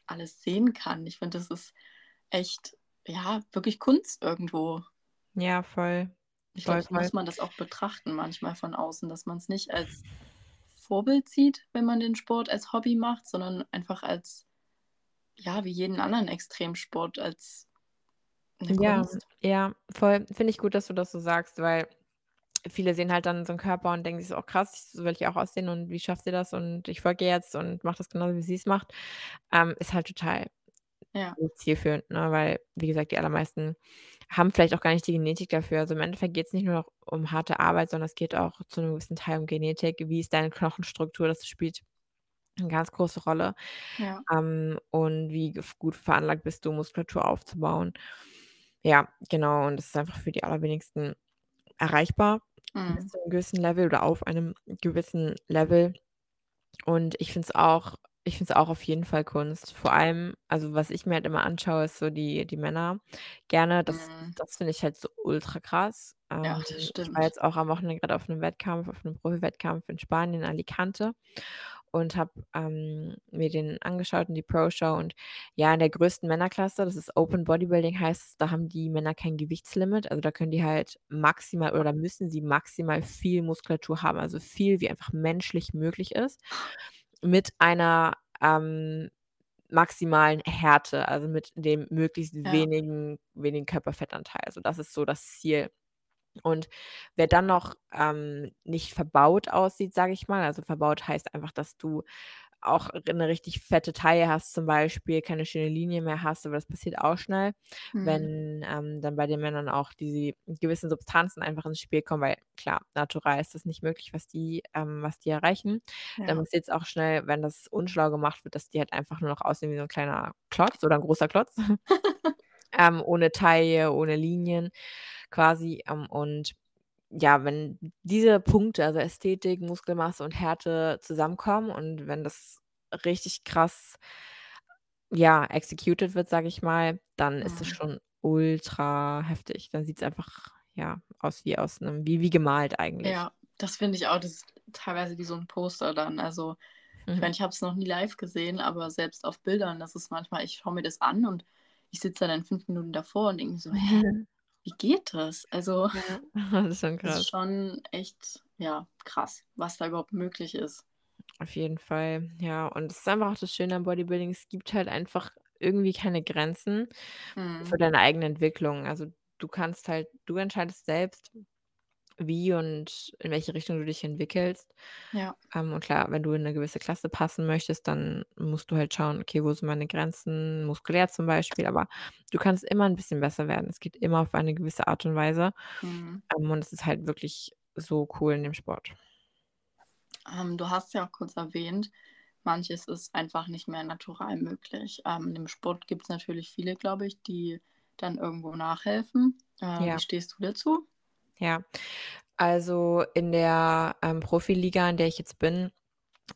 alles sehen kann. Ich finde, das ist echt, ja, wirklich Kunst irgendwo. Ja, voll. Ich glaube, so muss man das auch betrachten manchmal von außen, dass man's nicht als Vorbild sieht, wenn man den Sport als Hobby macht, sondern einfach als ja, wie jeden anderen Extremsport, als 'ne Ja, Kunst. ja, voll. Finde ich gut, dass du das so sagst, weil viele sehen halt dann so 'n Körper und denken sich so: „Oh krass, so will ich auch aussehen und wie schafft sie das und ich folge jetzt und mache das genauso, wie sie's macht.“ Ähm, ist halt total Ja. zielführend, ne, weil, wie gesagt, die allermeisten haben vielleicht auch gar nicht die Genetik dafür. Also, im Endeffekt geht's nicht nur noch um harte Arbeit, sondern es geht auch zu 'nem gewissen Teil um Genetik. Wie ist deine Knochenstruktur? Das spielt 'ne ganz große Rolle. Ja. Ähm, und wie gef gut veranlagt bist du, Muskulatur aufzubauen. Ja, genau, und das ist einfach für die allerwenigsten erreichbar bis Mhm. zu 'nem gewissen Level oder auf einem gewissen Level. Und ich finde es auch ich finde es auch auf jeden Fall Kunst. Vor allem also, was ich mir halt immer anschaue, ist so die die Männer gerne. Das Mhm. das finde ich halt so ultra krass. Ja, Ähm, das ich stimmt. war jetzt auch am Wochenende gerade auf 'nem Wettkampf auf 'nem Profi-Wettkampf in Spanien, Alicante und habe, ähm, mir den angeschaut und die Pro-Show und ja, in der größten Männerklasse, das ist Open Bodybuilding heißt es, da haben die Männer kein Gewichtslimit. Also, da können die halt maximal oder müssen sie maximal viel Muskulatur haben, also viel, wie einfach menschlich möglich ist, mit einer, ähm, maximalen Härte, also mit dem möglichst Ja. wenigen wenigen Körperfettanteil. Also, das ist so das Ziel. Und wer dann noch, ähm, nicht verbaut aussieht, sage ich mal also verbaut heißt einfach, dass du auch r 'ne richtig fette Taille hast zum Beispiel, keine schöne Linie mehr hast, aber das passiert auch schnell, Mhm. wenn, ähm, dann bei den Männern auch diese gewissen Substanzen einfach ins Spiel kommen, weil klar, natural ist das nicht möglich, was die ähm, was die erreichen. Dann Ja. passiert's auch schnell, wenn das unschlau gemacht wird, dass die halt einfach nur noch aussehen wie so 'n kleiner Klotz oder 'n großer Klotz. <laughs> Ähm, ohne Taille, ohne Linien quasi, ähm, und ja, wenn diese Punkte, also Ästhetik, Muskelmasse und Härte zusammenkommen und wenn das richtig krass, ja, executed wird, sage ich mal, dann ist es Mhm. schon ultra heftig. Dann sieht's einfach, ja, aus wie aus 'nem wie wie gemalt eigentlich. Ja, das finde ich auch. Das ist teilweise wie so 'n Poster dann. Also, ich Mhm. meine, ich habe es noch nie live gesehen, aber selbst auf Bildern, das ist manchmal ich schaue mir das an und ich sitze dann 5 Minuten davor und denke so: <laughs> „Hä, wie geht das?“ Also, Ja, <laughs> <laughs> das ist schon krass. ist schon echt, ja, krass, was da überhaupt möglich ist. Auf jeden Fall, ja. Und es ist einfach auch das Schöne am Bodybuilding, es gibt halt einfach irgendwie keine Grenzen für Mhm. deine eigene Entwicklung. Also, du kannst halt du entscheidest selbst, wie und in welche Richtung du dich entwickelst. Ja. Ähm, und klar, wenn du in 'ne gewisse Klasse passen möchtest, dann musst du halt schauen: „Okay, wo sind meine Grenzen?“ Muskulär zum Beispiel, aber du kannst immer 'n bisschen besser werden. Es geht immer auf eine gewisse Art und Weise. Mhm. Ähm, und es ist halt wirklich so cool in dem Sport. Ähm, du hast ja auch kurz erwähnt, manches ist einfach nicht mehr natural möglich. Ähm, in dem Sport gibt's natürlich viele, glaube ich, die dann irgendwo nachhelfen. Äh, Ja. wie stehst du dazu? Ja. Also, in der, ähm, Profiliga, in der ich jetzt bin,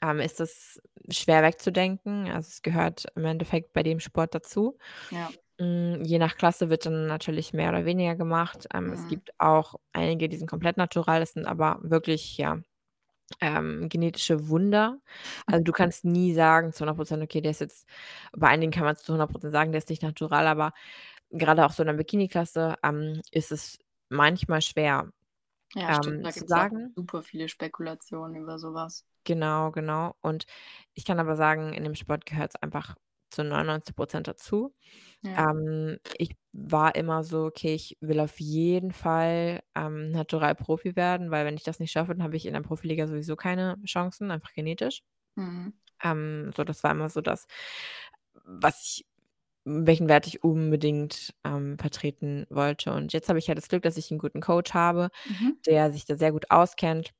ähm, ist das schwer wegzudenken. Also, es gehört im Endeffekt bei dem Sport dazu. Ja. Hm, je nach Klasse wird dann natürlich mehr oder weniger gemacht. Ähm, es Mhm. gibt auch einige, die sind komplett natural, das sind aber wirklich, ja, ähm, genetische Wunder. Also, du kannst nie sagen zu 100 %, okay, der ist jetzt bei einigen kann man's zu 100 % sagen, der ist nicht natural, aber grade auch so in der Bikini-Klasse, ähm, ist es manchmal schwer, Ja, stimmt, ähm, da zu gibt's auch sagen. super viele Spekulationen über so was. Genau, genau. Und ich kann aber sagen, in dem Sport gehört's einfach zu 99 % dazu. Ja. Ähm, ich war immer so: „Okay, ich will auf jeden Fall, ähm, natural Profi werden“, weil wenn ich das nicht schaffe, dann habe ich in der Profiliga sowieso keine Chancen, einfach genetisch. Mhm. Ähm, so, das war immer so das, was ich welchen Wert ich unbedingt, ähm, vertreten wollte. Und jetzt habe ich halt das Glück, dass ich 'n guten Coach habe, Mhm. der sich da sehr gut auskennt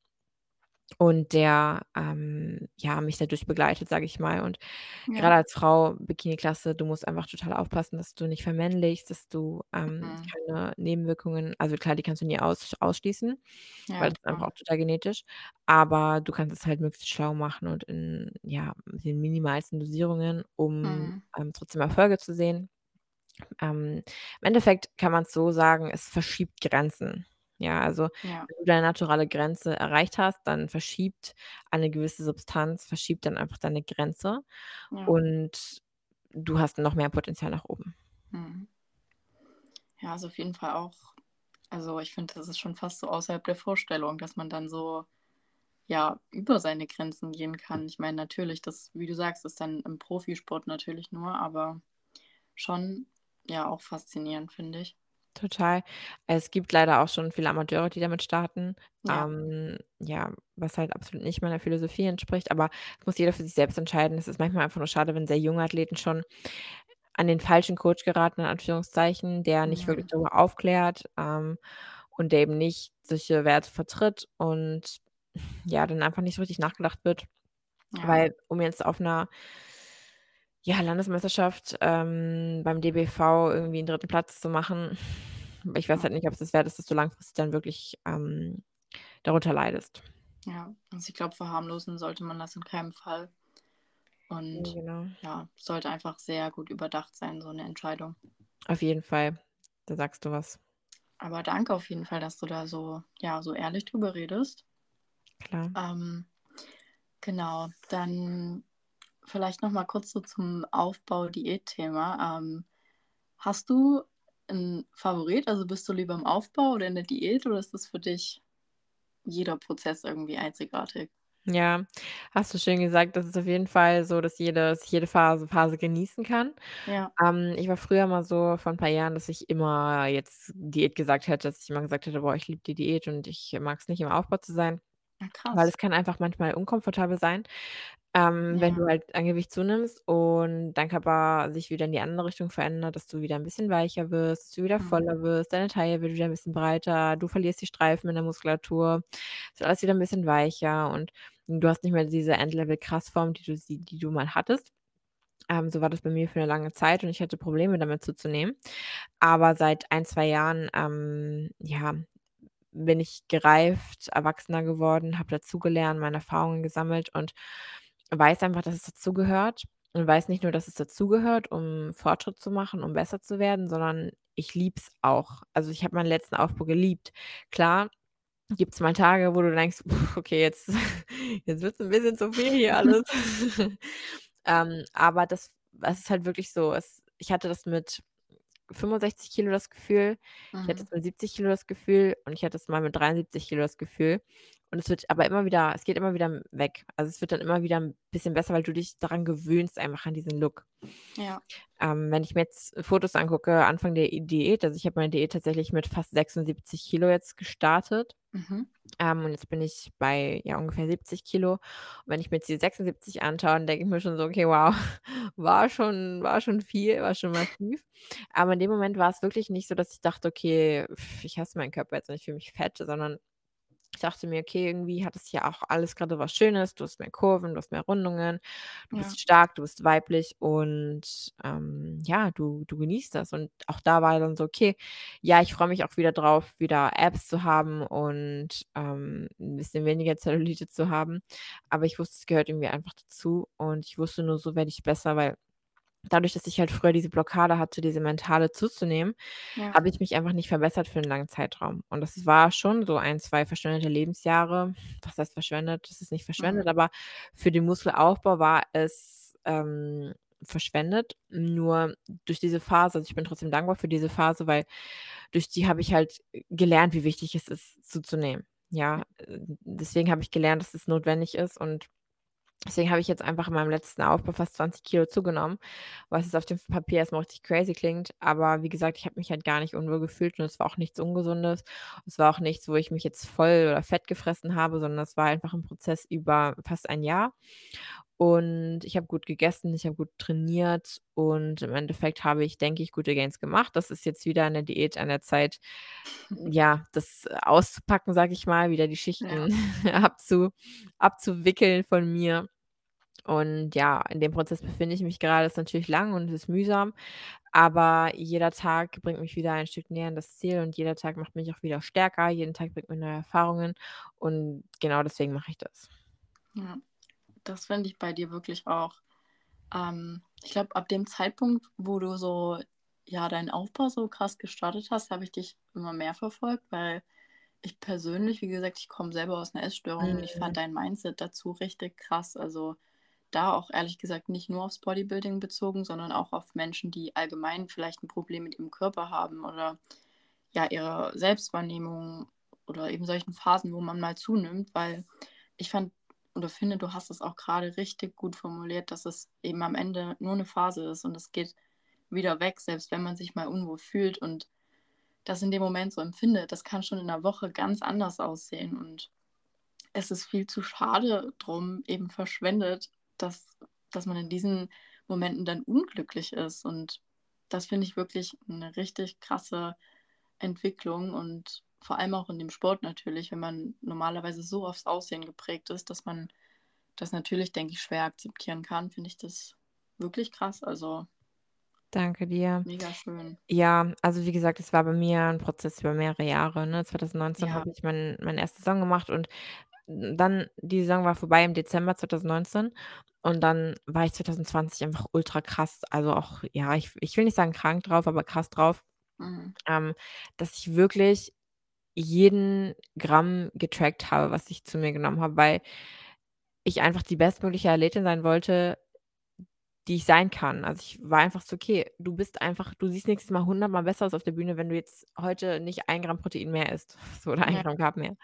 und der, ähm, ja, mich dadurch begleitet, sage ich mal. Und Ja. grade als Frau, Bikini-Klasse, du musst einfach total aufpassen, dass du nicht vermännlichst, dass du, ähm, Mhm. keine Nebenwirkungen also klar, die kannst du nie aus ausschließen, weil Ja, das ist einfach auch total genetisch, aber du kannst es halt möglichst schlau machen und in, ja, den minimalsten Dosierungen, um, Mhm. ähm, trotzdem Erfolge zu sehen. Ähm, im Endeffekt kann man's so sagen, es verschiebt Grenzen. Ja, also, Ja. wenn du deine naturale Grenze erreicht hast, dann verschiebt eine gewisse Substanz verschiebt dann einfach deine Grenze Ja. und du hast noch mehr Potenzial nach oben. Mhm. Ja, ist auf jeden Fall auch also, ich finde, das ist schon fast so außerhalb der Vorstellung, dass man dann so, ja, über seine Grenzen gehen kann. Ich meine, natürlich, das wie du sagst, ist dann im Profisport natürlich nur, aber schon, ja, auch faszinierend, finde ich. Total. Es gibt leider auch schon viele Amateure, die damit starten, Ja. ähm, ja, was halt absolut nicht meiner Philosophie entspricht, aber muss jeder für sich selbst entscheiden. Es ist manchmal einfach nur schade, wenn sehr junge Athleten schon an den falschen Coach geraten, in Anführungszeichen, der nicht wirklich Mhm. darüber aufklärt, ähm, und der eben nicht solche Werte vertritt und ja, dann einfach nicht so richtig nachgedacht wird. Ja. Weil, um jetzt auf 'ner ja, Landesmeisterschaft, ähm, beim DBV irgendwie 'n 3. Platz zu machen, ich weiß halt nicht, ob's das wert ist, dass du langfristig dann wirklich, ähm, darunter leidest. Ja, also, ich glaube, verharmlosen sollte man das in keinem Fall. Und genau. ja, sollte einfach sehr gut überdacht sein, so 'ne Entscheidung. Auf jeden Fall, da sagst du was. Aber danke auf jeden Fall, dass du da so, ja, so ehrlich drüber redest. Klar. Ähm, genau, dann vielleicht noch mal kurz so zum Aufbau-Diät-Thema. Ähm, hast du einen Favorit? Also bist du lieber im Aufbau oder in der Diät oder ist das für dich jeder Prozess irgendwie einzigartig? Ja, hast du schön gesagt. Das ist auf jeden Fall so, dass jede dass ich jede Phase Phase genießen kann. Ja. Ähm, ich war früher mal so vor 'n paar Jahren, dass ich immer jetzt Diät gesagt hätte, dass ich immer gesagt hätte: „Boah, ich liebe die Diät und ich mag's nicht, im Aufbau zu sein.“ Ja, Weil krass. es kann einfach manchmal unkomfortabel sein, ähm, wenn Ja. du halt an Gewicht zunimmst und dein Körper sich wieder in die andere Richtung verändert, dass du wieder 'n bisschen weicher wirst, dass du wieder Mhm. voller wirst, deine Taille wird wieder 'n bisschen breiter, du verlierst die Streifen in der Muskulatur. Es wird alles wieder 'n bisschen weicher und du hast nicht mehr diese Endlevel-Kraftform, die du sie die du mal hattest. Ähm, so war das bei mir für 'ne lange Zeit und ich hatte Probleme damit zuzunehmen. Aber seit 1, 2 Jahren, ähm, ja, bin ich gereift, erwachsener geworden, habe dazugelernt, meine Erfahrungen gesammelt und weiß einfach, dass es dazugehört und weiß nicht nur, dass es dazugehört, um Fortschritt zu machen, um besser zu werden, sondern ich liebe es auch. Also, ich habe meinen letzten Aufbau geliebt. Klar gibt's mal Tage, wo du denkst: „Okay, jetzt <laughs> jetzt wird's 'n bisschen zu viel hier <laughs> alles.“ <laughs> Ähm, aber das es ist halt wirklich so, es ich hatte das mit 65 Kilo das Gefühl, ich hatte Mhm. es mit 70 Kilo das Gefühl und ich hatte es mal mit 73 Kilo das Gefühl. Und es wird aber immer wieder es geht immer wieder weg. Also, es wird dann immer wieder 'n bisschen besser, weil du dich daran gewöhnst einfach an diesen Look. Ja. Ähm, wenn ich mir jetzt Fotos angucke, Anfang der Diät also, ich habe meine Diät tatsächlich mit fast 76 Kilo jetzt gestartet. Mhm. Ähm, und jetzt bin ich bei, ja, ungefähr 70 Kilo. Und wenn ich mir jetzt die 76 anschaue, dann denke ich mir schon so: „Okay, wow, <laughs> war schon war schon viel, war schon massiv.“ Aber in dem Moment war's wirklich nicht so, dass ich dachte: „Okay, ich hasse meinen Körper jetzt und ich fühle mich fett“, sondern ich dachte mir: „Okay, irgendwie hat es hier auch alles grade was Schönes. Du hast mehr Kurven, du hast mehr Rundungen, du Ja. bist stark, du bist weiblich und, ähm, ja, du du genießt das.“ Und auch da war dann so: „Okay, ja, ich freue mich auch wieder drauf, wieder Abs zu haben und, ähm, 'n bisschen weniger Zellulite zu haben.“ Aber ich wusste, es gehört irgendwie einfach dazu und ich wusste nur, so werde ich besser, weil dadurch, dass ich halt früher diese Blockade hatte, diese mentale zuzunehmen, Ja. habe ich mich einfach nicht verbessert für 'n langen Zeitraum. Und das war schon so 1, 2 verschwendete Lebensjahre. Was heißt verschwendet? Das ist nicht verschwendet, Mhm. aber für den Muskelaufbau war es, ähm, verschwendet. Nur durch diese Phase also, ich bin trotzdem dankbar für diese Phase, weil durch die habe ich halt gelernt, wie wichtig es ist, zuzunehmen. Ja, äh, deswegen habe ich gelernt, dass es notwendig ist und deswegen habe ich jetzt einfach in meinem letzten Aufbau fast 20 Kilo zugenommen, was jetzt auf dem Papier erst mal richtig crazy klingt. Aber wie gesagt, ich habe mich halt gar nicht unwohl gefühlt und es war auch nichts Ungesundes. Es war auch nichts, wo ich mich jetzt voll oder fett gefressen habe, sondern es war einfach 'n Prozess über fast ein Jahr. Und ich habe gut gegessen, ich habe gut trainiert und im Endeffekt habe ich, denke ich, gute Gains gemacht. Das ist jetzt wieder in der Diät an der Zeit, <laughs> ja, das auszupacken, sage ich mal, wieder die Ja. Schichten <laughs> abzu abzuwickeln von mir. Und ja, in dem Prozess befinde ich mich grade. Ist natürlich lang und es ist mühsam, aber jeder Tag bringt mich wieder ein Stück näher an das Ziel und jeder Tag macht mich auch wieder stärker. Jeden Tag bringt mir neue Erfahrungen und genau deswegen mache ich das. Ja, das finde ich bei dir wirklich auch. Ähm, ich glaube, ab dem Zeitpunkt, wo du so, ja, deinen Aufbau so krass gestartet hast, habe ich dich immer mehr verfolgt, weil ich persönlich wie gesagt, ich komme selber aus 'ner Essstörung und ich Mhm. fand dein Mindset dazu richtig krass. Also, da auch ehrlich gesagt nicht nur aufs Bodybuilding bezogen, sondern auch auf Menschen, die allgemein vielleicht 'n Problem mit ihrem Körper haben oder, ja, ihre Selbstwahrnehmung oder eben solchen Phasen, wo man mal zunimmt. Weil ich fand oder finde, du hast es auch grade richtig gut formuliert, dass es eben am Ende nur 'ne Phase ist und es geht wieder weg, selbst wenn man sich mal unwohl fühlt und das in dem Moment so empfindet. Das kann schon in 'ner Woche ganz anders aussehen und es ist viel zu schade drum eben verschwendet, dass dass man in diesen Momenten dann unglücklich ist. Und das finde ich wirklich 'ne richtig krasse Entwicklung und vor allem auch in dem Sport natürlich, wenn man normalerweise so aufs Aussehen geprägt ist, dass man das natürlich, denke ich, schwer akzeptieren kann, finde ich das wirklich krass. Also Danke dir. mega schön. Ja, also, wie gesagt, es war bei mir 'n Prozess über mehrere Jahre, ne? 2019 Ja. habe ich mein meine 1. Saison gemacht und dann die Saison war vorbei im Dezember 2019 und dann war ich 2020 einfach ultra krass, also, auch ja, ich ich will nicht sagen krank drauf, aber krass drauf. Mhm. ähm, dass ich wirklich jeden Gramm getrackt habe, was ich zu mir genommen habe, weil ich einfach die bestmögliche Athletin sein wollte, die ich sein kann. Also, ich war einfach so: „Okay, du bist einfach du siehst nächstes Mal hundertmal besser aus auf der Bühne, wenn du jetzt heute nicht ein Gramm Protein mehr isst, <laughs> so oder ein Ja. Gramm Carb mehr.“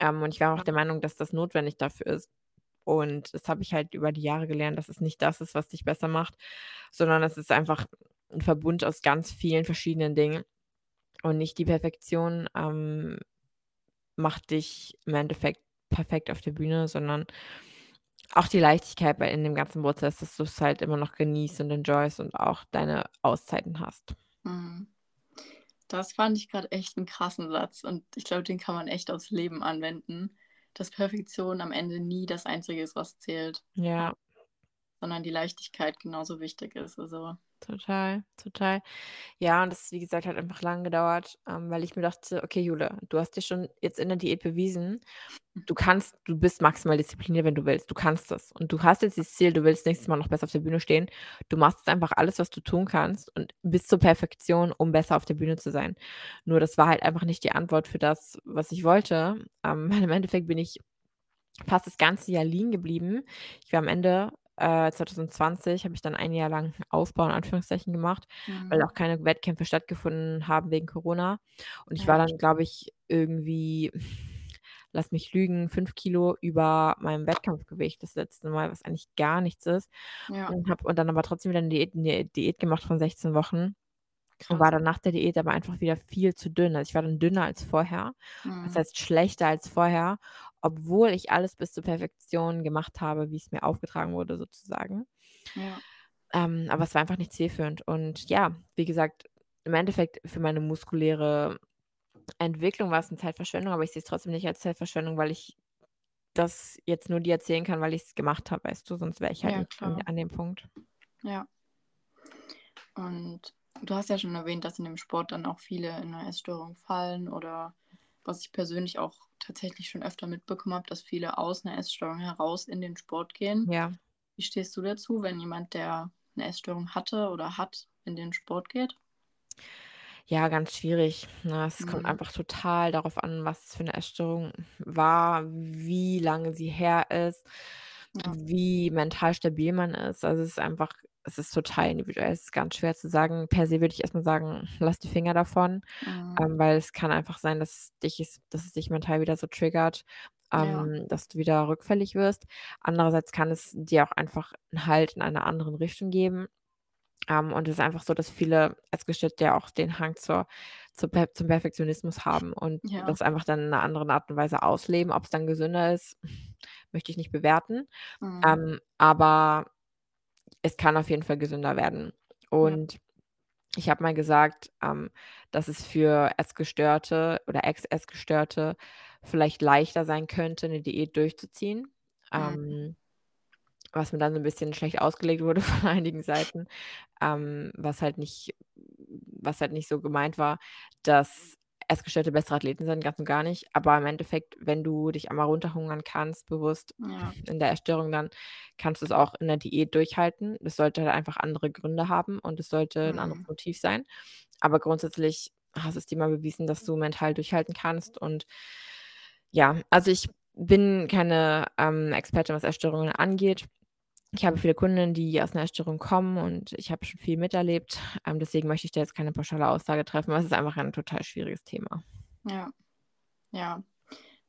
Ähm, und ich war auch der Meinung, dass das notwendig dafür ist. Und das habe ich halt über die Jahre gelernt, dass es nicht das ist, was dich besser macht, sondern es ist einfach 'n Verbund aus ganz vielen verschiedenen Dingen und nicht die Perfektion, ähm, macht dich im Endeffekt perfekt auf der Bühne, sondern auch die Leichtigkeit bei in dem ganzen Prozess, dass du's halt immer noch genießt und enjoyst und auch deine Auszeiten hast. Mhm. Das fand ich grad echt 'n krassen Satz und ich glaube, den kann man echt aufs Leben anwenden, dass Perfektion am Ende nie das Einzige ist, was zählt. Ja. Sondern die Leichtigkeit genauso wichtig ist, also Total, total. Ja, und das, wie gesagt, hat einfach lang gedauert, ähm, weil ich mir dachte: „Okay, Jule, du hast dir schon jetzt in der Diät bewiesen, du kannst du bist maximal diszipliniert, wenn du willst. Du kannst das. Und du hast jetzt dieses Ziel, du willst nächstes Mal noch besser auf der Bühne stehen. Du machst jetzt einfach alles, was du tun kannst und bis zur Perfektion, um besser auf der Bühne zu sein.“ Nur das war halt einfach nicht die Antwort für das, was ich wollte, ähm, <laughs> weil im Endeffekt bin ich fast das ganze Jahr lean geblieben. Ich war am Ende äh, 2020 habe ich dann ein Jahr lang <laughs> Aufbau in Anführungszeichen gemacht, weil Mhm. auch keine Wettkämpfe stattgefunden haben wegen Corona. Und ich Ja. war dann, glaube ich, irgendwie, <laughs> lass mich lügen, 5 Kilo über meinem Wettkampfgewicht das letzte Mal, was eigentlich gar nichts ist. Ja. Und habe und dann aber trotzdem wieder 'ne Diät 'ne Diät gemacht von 16 Wochen und Krass. war dann nach der Diät aber einfach wieder viel zu dünn. Also, ich war dann dünner als vorher. Das Mhm. heißt, schlechter als vorher, obwohl ich alles bis zur Perfektion gemacht habe, wie's mir aufgetragen wurde sozusagen. Ja. Ähm, aber es war einfach nicht zielführend. Und ja, wie gesagt, im Endeffekt für meine muskuläre Entwicklung war's 'ne Zeitverschwendung, aber ich sehe es trotzdem nicht als Zeitverschwendung, weil ich das jetzt nur dir erzählen kann, weil ich's gemacht habe, weißt du? Sonst wäre ich halt Ja, nicht an an dem Punkt. Ja. Und du hast ja schon erwähnt, dass in dem Sport dann auch viele in 'ne Essstörung fallen oder was ich persönlich auch tatsächlich schon öfter mitbekommen habe, dass viele aus 'ner Essstörung heraus in den Sport gehen. Ja. Wie stehst du dazu, wenn jemand, der 'ne Essstörung hatte oder hat, in den Sport geht? Ja, ganz schwierig, ne? Es kommt Mhm. einfach total darauf an, was es für 'ne Essstörung war, wie lange sie her ist, Ja. wie mental stabil man ist. Also, es ist einfach es ist total individuell. Es ist ganz schwer zu sagen. Per se würde ich erst mal sagen: „Lass die Finger davon“, Mhm. ähm, weil es kann einfach sein, dass dich es dass es dich mental wieder so triggert, Ja. ähm, dass du wieder rückfällig wirst. Andererseits kann es dir auch einfach 'n Halt in einer anderen Richtung geben. Ähm, und es ist einfach so, dass viele Essgestörte ja auch den Hang zur zur Per zum Perfektionismus haben und Ja. das einfach dann in 'ner anderen Art und Weise ausleben. Ob's dann gesünder ist, möchte ich nicht bewerten. Mhm. Ähm, aber es kann auf jeden Fall gesünder werden. Ja. Und ich habe mal gesagt, ähm, dass es für Essgestörte oder Ex-Essgestörte vielleicht leichter sein könnte, 'ne Diät durchzuziehen, Mhm. ähm, was mir dann so 'n bisschen schlecht ausgelegt wurde <laughs> von einigen Seiten, ähm, was halt nicht was halt nicht so gemeint war, dass Essgestörte bessere Athleten sind, ganz und gar nicht. Aber im Endeffekt, wenn du dich einmal runterhungern kannst bewusst Ja. in der Essstörung, dann kannst du's auch in der Diät durchhalten. Das sollte halt einfach andere Gründe haben und es sollte 'n anderes Mhm. Motiv sein. Aber grundsätzlich hast du's dir mal bewiesen, dass du mental durchhalten kannst und ja, also, ich bin keine, ähm, Expertin, was Essstörungen angeht. Ich habe viele Kundinnen, die aus 'ner Essstörung kommen und ich habe schon viel miterlebt. Ähm, deswegen möchte ich da jetzt keine pauschale Aussage treffen, weil es ist einfach ein total schwieriges Thema. Ja. Ja.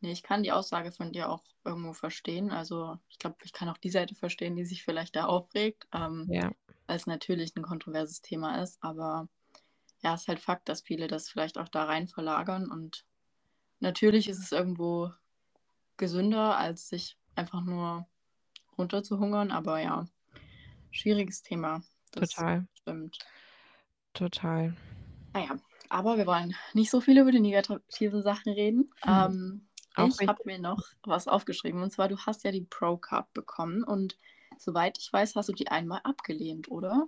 Ne, ich kann die Aussage von dir auch irgendwo verstehen. Also, ich glaube, ich kann auch die Seite verstehen, die sich vielleicht da aufregt, ähm, Ja. weil's natürlich 'n kontroverses Thema ist. Aber ja, ist halt Fakt, dass viele das vielleicht auch da rein verlagern und natürlich ist es irgendwo gesünder, als sich einfach nur runterzuhungern, aber ja, schwieriges Thema. Das Total. stimmt. Total. Na ja, aber wir wollen nicht so viel über die negativen Sachen reden. Ähm, Auch ich habe mir noch was aufgeschrieben und zwar, du hast ja die Pro Card bekommen und soweit ich weiß, hast du die einmal abgelehnt, oder?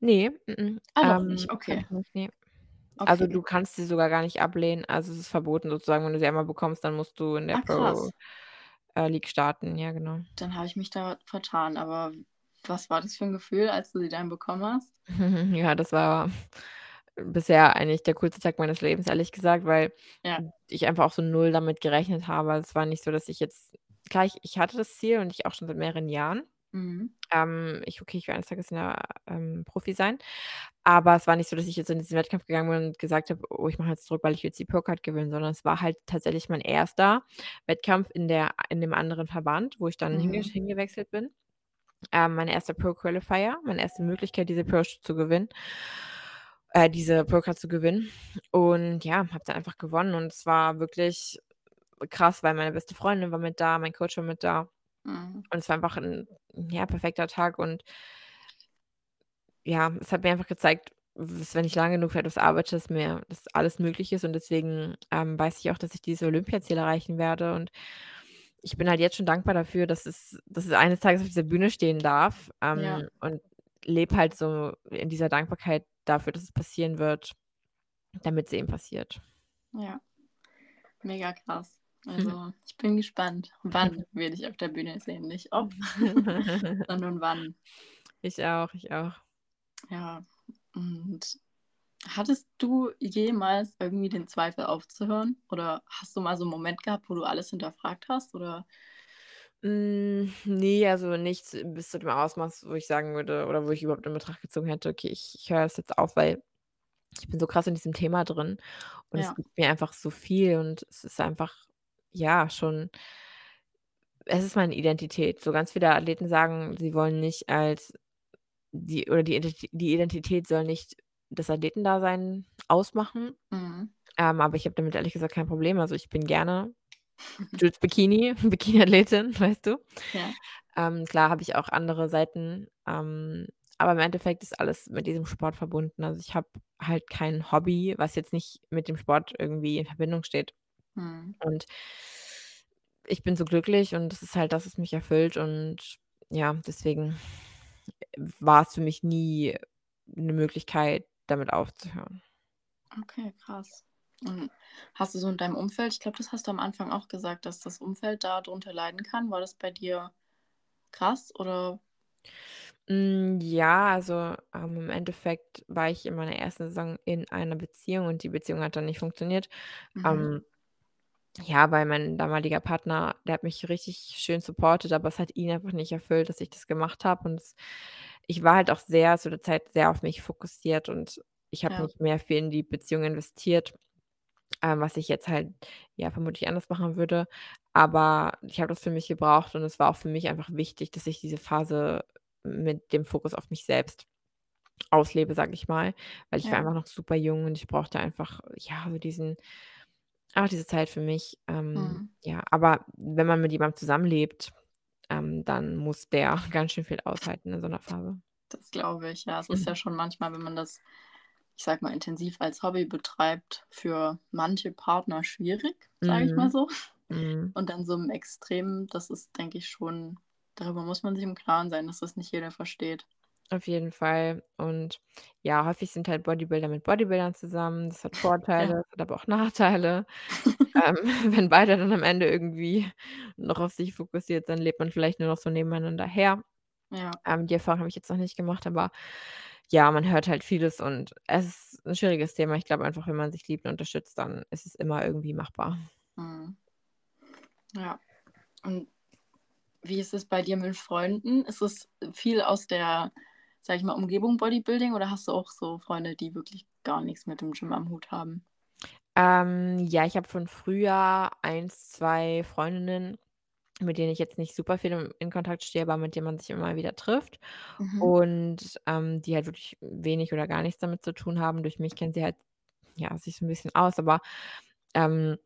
Ne, m-m, Ah, noch ähm, nicht, okay. ich nicht, ne. Also, Okay. du kannst sie sogar gar nicht ablehnen. Also, es ist verboten sozusagen. Wenn du sie einmal bekommst, dann musst du in der Ah, Pro. Äh, League starten. Ja, genau. Dann habe ich mich da vertan, aber was war das für 'n Gefühl, als du sie dann bekommen hast? <laughs> Ja, das war bisher eigentlich der coolste Tag meines Lebens, ehrlich gesagt, weil Ja. ich einfach auch so null damit gerechnet habe. Es war nicht so, dass ich jetzt klar, ich ich hatte das Ziel und ich auch schon seit mehreren Jahren. Mhm. Ähm, ich okay, ich will eines Tages in der ähm, Profi sein. Aber es war nicht so, dass ich jetzt in diesen Wettkampf gegangen bin und gesagt habe: „Oh, ich mache jetzt Druck, weil ich jetzt die Pro-Card gewinnen“, sondern es war halt tatsächlich mein erster Wettkampf in der in dem anderen Verband, wo ich dann hinge Mhm. hingewechselt bin. Ähm, mein erster Pro-Qualifier, meine erste Möglichkeit, diese Pro zu gewinnen äh, diese Pro-Card zu gewinnen. Und ja, habe dann einfach gewonnen und es war wirklich krass, weil meine beste Freundin war mit da, mein Coach war mit da. Mhm. Und es war einfach 'n, ja, perfekter Tag und ja, es hat mir einfach gezeigt, s wenn ich lange genug für etwas arbeite, dass mir dass alles möglich ist und deswegen, ähm, weiß ich auch, dass ich diese Olympiaziele erreichen werde und ich bin halt jetzt schon dankbar dafür, dass es dass es eines Tages auf dieser Bühne stehen darf, Ja. ähm, und lebe halt so in dieser Dankbarkeit dafür, dass es passieren wird, damit's eben passiert. Ja. Mega krass. Also, <laughs> ich bin gespannt, wann <laughs> wir dich auf der Bühne sehen. Nicht ob, <laughs> sondern wann. Ich auch, ich auch. Ja, und hattest du jemals irgendwie den Zweifel aufzuhören? Oder hast du mal so 'n Moment gehabt, wo du alles hinterfragt hast, oder? Hm, ne, also nicht bis zu dem Ausmaß, wo ich sagen würde oder wo ich überhaupt in Betracht gezogen hätte: „Okay, ich ich höre das jetzt auf“, weil ich bin so krass in diesem Thema drin und es Ja. gibt mir einfach so viel und es ist einfach, ja, schon es ist meine Identität. So ganz viele Athleten sagen, sie wollen nicht als die oder die die Identität soll nicht das Athletendasein ausmachen. Mhm. Ähm, aber ich habe damit ehrlich gesagt kein Problem. Also, ich bin gerne <laughs> Jules Bikini, <laughs> Bikiniathletin, <laughs> weißt du? Ja. Ähm, klar habe ich auch andere Seiten, ähm, aber im Endeffekt ist alles mit diesem Sport verbunden. Also, ich habe halt kein Hobby, was jetzt nicht mit dem Sport irgendwie in Verbindung steht. Mhm. Und ich bin so glücklich und das ist halt das, was mich erfüllt und ja, deswegen war's für mich nie 'ne Möglichkeit, damit aufzuhören. Okay, krass. Und hast du so in deinem Umfeld ich glaube, das hast du am Anfang auch gesagt, dass das Umfeld da drunter leiden kann. War das bei dir krass, oder? Hm, ja, also, ähm, im Endeffekt war ich in meiner ersten Saison in einer Beziehung und die Beziehung hat dann nicht funktioniert. Mhm. Ähm, ja, weil mein damaliger Partner, der hat mich richtig schön supportet, aber es hat ihn einfach nicht erfüllt, dass ich das gemacht habe und es ich war halt auch sehr zu der Zeit sehr auf mich fokussiert und ich habe Ja. nicht mehr viel in die Beziehung investiert, ähm, was ich jetzt halt, ja, vermutlich anders machen würde. Aber ich habe das für mich gebraucht und es war auch für mich einfach wichtig, dass ich diese Phase mit dem Fokus auf mich selbst auslebe, sage ich mal, weil ich war Ja. einfach noch super jung und ich brauchte einfach, ja, so diesen einfach diese Zeit für mich. Ähm, Mhm. ja, aber wenn man mit jemandem zusammenlebt, ähm, dann muss der <laughs> ganz schön viel aushalten in so 'ner Phase. Das glaube ich, ja. Es ist Mhm. ja schon manchmal, wenn man das, ich sage mal, intensiv als Hobby betreibt, für manche Partner schwierig, sage ich mal Mhm. so. Mhm. Und dann so im Extrem, das ist, denke ich, schon darüber muss man sich im Klaren sein, dass das nicht jeder versteht. Auf jeden Fall. Und ja, häufig sind halt Bodybuilder mit Bodybuildern zusammen. Das hat <laughs> Ja. Vorteile, es hat aber auch Nachteile. Ähm, <laughs> wenn beide dann am Ende irgendwie noch auf sich fokussiert sind, lebt man vielleicht nur noch so nebeneinander her. Ja. Ähm, die Erfahrung habe ich jetzt noch nicht gemacht, aber ja, man hört halt vieles und es ist 'n schwieriges Thema. Ich glaube einfach, wenn man sich liebt und unterstützt, dann ist es immer irgendwie machbar. Mhm. Ja. Und wie ist es bei dir mit Freunden? Ist es viel aus der, sage ich mal, Umgebung Bodybuilding oder hast du auch so Freunde, die wirklich gar nix mit dem Gym am Hut haben? Ähm, ja, ich habe von früher 1, 2 Freundinnen, mit denen ich jetzt nicht super viel in Kontakt stehe, aber mit denen man sich immer wieder trifft Mhm. und, ähm, die halt wirklich wenig oder gar nichts damit zu tun haben. Durch mich kennen sie halt, ja, sich so 'n bisschen aus, aber, ähm,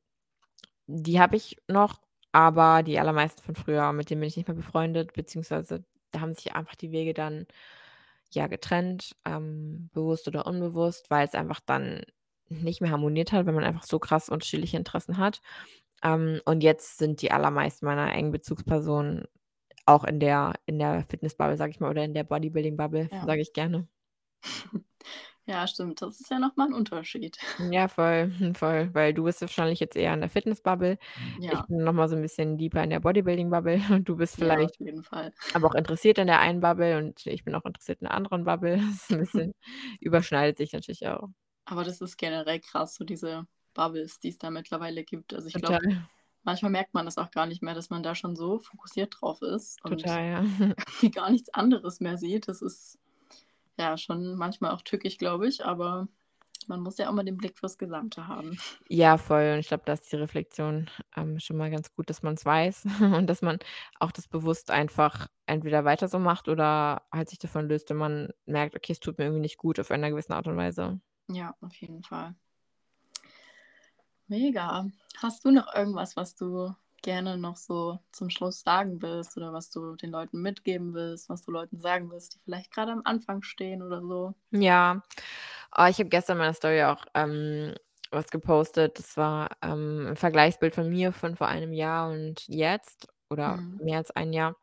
die habe ich noch, aber die allermeisten von früher, mit denen bin ich nicht mehr befreundet, beziehungsweise da haben sich einfach die Wege dann, ja, getrennt, ähm, bewusst oder unbewusst, weil's einfach dann nicht mehr harmoniert hat, wenn man einfach so krass unterschiedliche Interessen hat. Ähm, und jetzt sind die allermeisten meiner engen Bezugspersonen auch in der in der Fitness-Bubble, sage ich mal, oder in der Bodybuilding-Bubble, Ja. sage ich gerne. <laughs> Ja, stimmt. Das ist ja noch mal 'n Unterschied. Ja, voll, <laughs> voll, weil du bist wahrscheinlich jetzt eher in der Fitness-Bubble. Ich Ja. bin noch mal so 'n bisschen deeper in der Bodybuilding-Bubble <laughs> und du bist Ja, auf vielleicht jeden Fall. aber auch interessiert in der einen Bubble und ich bin auch interessiert in der anderen Bubble. <laughs> Das ist 'n bisschen überschneidet sich natürlich auch. Aber das ist generell krass, so diese Bubbles, die es da mittlerweile gibt. Also ich glaube, manchmal merkt man das auch gar nicht mehr, dass man da schon so fokussiert drauf ist und Total, ja. irgendwie gar nichts anderes mehr sieht. Das ist ja schon manchmal auch tückisch, glaube ich, aber man muss ja auch mal den Blick fürs Gesamte haben. Ja, voll. Und ich glaube, da ist die Reflexion ähm, schon mal ganz gut, dass man es weiß <laughs> und dass man auch das bewusst einfach entweder weiter so macht oder halt sich davon löst, wenn man merkt, okay, es tut mir irgendwie nicht gut auf einer gewissen Art und Weise. Ja, auf jeden Fall. Mega. Hast du noch irgendwas, was du gerne noch so zum Schluss sagen willst oder was du den Leuten mitgeben willst, was du Leuten sagen willst, die vielleicht gerade am Anfang stehen oder so? Ja, oh, ich habe gestern in meiner Story auch ähm, was gepostet. Das war ähm, ein Vergleichsbild von mir von vor einem Jahr und jetzt oder mhm. mehr als ein Jahr.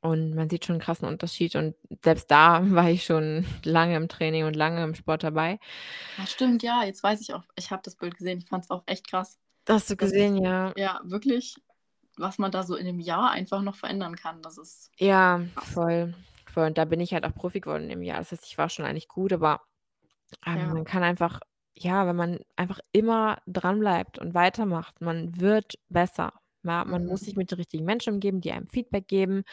Und man sieht schon einen krassen Unterschied. Und selbst da <laughs> war ich schon lange im Training und lange im Sport dabei. Ja, stimmt, ja. Jetzt weiß ich auch, ich habe das Bild gesehen. Ich fand es auch echt krass. Hast du gesehen, ja. Ja, wirklich, was man da so in einem Jahr einfach noch verändern kann. Das ist. Ja, voll. voll. Und da bin ich halt auch Profi geworden im Jahr. Das heißt, ich war schon eigentlich gut, aber ähm, ja. man kann einfach, ja, wenn man einfach immer dranbleibt und weitermacht, man wird besser. Ja, man muss mhm. sich mit den richtigen Menschen umgeben, die einem Feedback geben.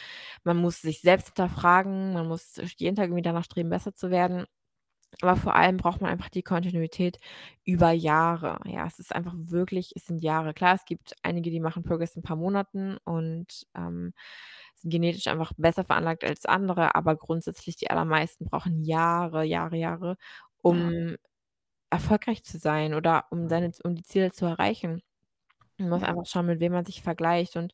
Man muss sich selbst hinterfragen. Man muss jeden Tag irgendwie danach streben, besser zu werden. Aber vor allem braucht man einfach die Kontinuität über Jahre. Ja, es ist einfach wirklich, es sind Jahre. Klar, es gibt einige, die machen Progress in ein paar Monaten und ähm, sind genetisch einfach besser veranlagt als andere, aber grundsätzlich die allermeisten brauchen Jahre, Jahre, Jahre, um erfolgreich zu sein oder um seine, um die Ziele zu erreichen. Man muss einfach schauen, mit wem man sich vergleicht und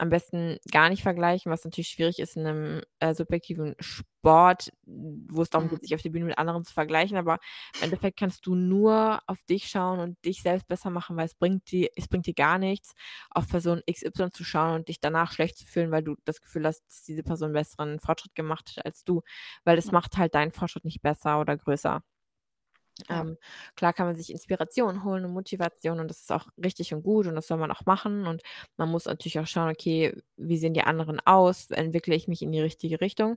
am besten gar nicht vergleichen, was natürlich schwierig ist in einem äh, subjektiven Sport, wo es darum geht, mhm. sich auf der Bühne mit anderen zu vergleichen. Aber im Endeffekt kannst du nur auf dich schauen und dich selbst besser machen, weil es bringt dir, es bringt dir gar nichts, auf Person XY zu schauen und dich danach schlecht zu fühlen, weil du das Gefühl hast, dass diese Person besseren Fortschritt gemacht hat als du. Weil es macht halt deinen Fortschritt nicht besser oder größer. Ja. Ähm, klar kann man sich Inspiration holen und Motivation und das ist auch richtig und gut und das soll man auch machen und man muss natürlich auch schauen, okay, wie sehen die anderen aus? Entwickle ich mich in die richtige Richtung?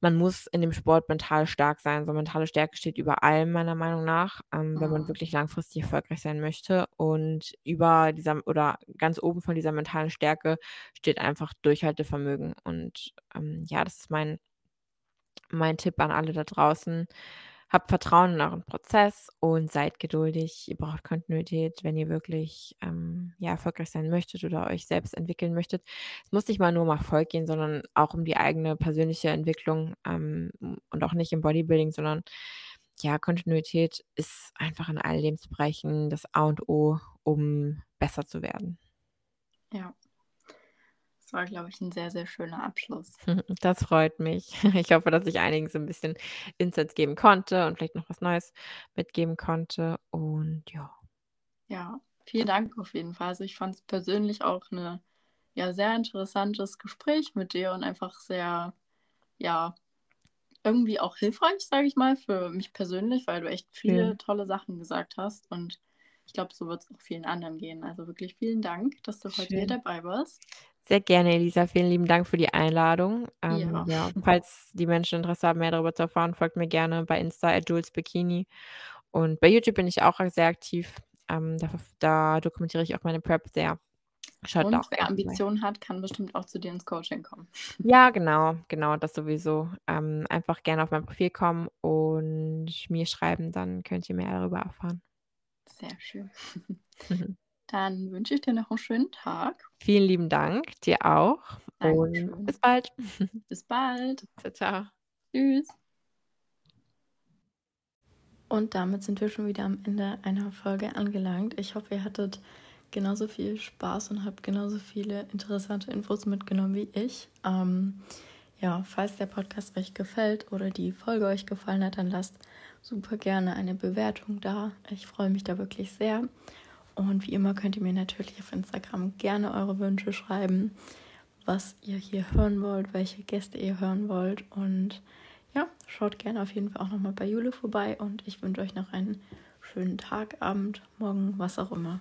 Man muss in dem Sport mental stark sein. So mentale Stärke steht über allem meiner Meinung nach, ähm, wenn man mhm. wirklich langfristig erfolgreich sein möchte. Und über dieser oder ganz oben von dieser mentalen Stärke steht einfach Durchhaltevermögen. Und ähm, ja, das ist mein, mein Tipp an alle da draußen. Habt Vertrauen in euren Prozess und seid geduldig. Ihr braucht Kontinuität, wenn ihr wirklich ähm, ja, erfolgreich sein möchtet oder euch selbst entwickeln möchtet. Es muss nicht mal nur um Erfolg gehen, sondern auch um die eigene persönliche Entwicklung ähm, und auch nicht im Bodybuilding, sondern ja, Kontinuität ist einfach in allen Lebensbereichen das A und O, um besser zu werden. Ja, das war, glaube ich, ein sehr, sehr schöner Abschluss. Das freut mich. <laughs> Ich hoffe, dass ich einigen so ein bisschen Insights geben konnte und vielleicht noch was Neues mitgeben konnte. Und ja. Ja, vielen Dank auf jeden Fall. Also ich fand es persönlich auch ein ja, sehr interessantes Gespräch mit dir und einfach sehr, ja, irgendwie auch hilfreich, sage ich mal, für mich persönlich, weil du echt viele ja. tolle Sachen gesagt hast. Und ich glaube, so wird es auch vielen anderen gehen. Also wirklich vielen Dank, dass du heute hier dabei warst. Sehr gerne, Elisa. Vielen lieben Dank für die Einladung. Ähm, ja. ja. falls die Menschen Interesse haben, mehr darüber zu erfahren, folgt mir gerne bei Insta at Jules Bikini. Und bei YouTube bin ich auch sehr aktiv. Ähm, da, da, dokumentiere ich auch meine Prep sehr. Schaut Und wer Ambitionen hat, kann bestimmt auch zu dir ins Coaching kommen. <laughs> Ja, genau, genau, das sowieso. Ähm, einfach gerne auf mein Profil kommen und mir schreiben, dann könnt ihr mehr darüber erfahren. Sehr schön. <laughs> Dann wünsche ich dir noch einen schönen Tag. Vielen lieben Dank, dir auch. Dankeschön. Und bis bald. <laughs> Bis bald. Ciao, ciao. Tschüss. Und damit sind wir schon wieder am Ende einer Folge angelangt. Ich hoffe, ihr hattet genauso viel Spaß und habt genauso viele interessante Infos mitgenommen wie ich. Ähm, ja, falls der Podcast euch gefällt oder die Folge euch gefallen hat, dann lasst super gerne eine Bewertung da. Ich freue mich da wirklich sehr. Und wie immer könnt ihr mir natürlich auf Instagram gerne eure Wünsche schreiben, was ihr hier hören wollt, welche Gäste ihr hören wollt. Und ja, schaut gerne auf jeden Fall auch nochmal bei Jule vorbei. Und ich wünsche euch noch einen schönen Tag, Abend, Morgen, was auch immer.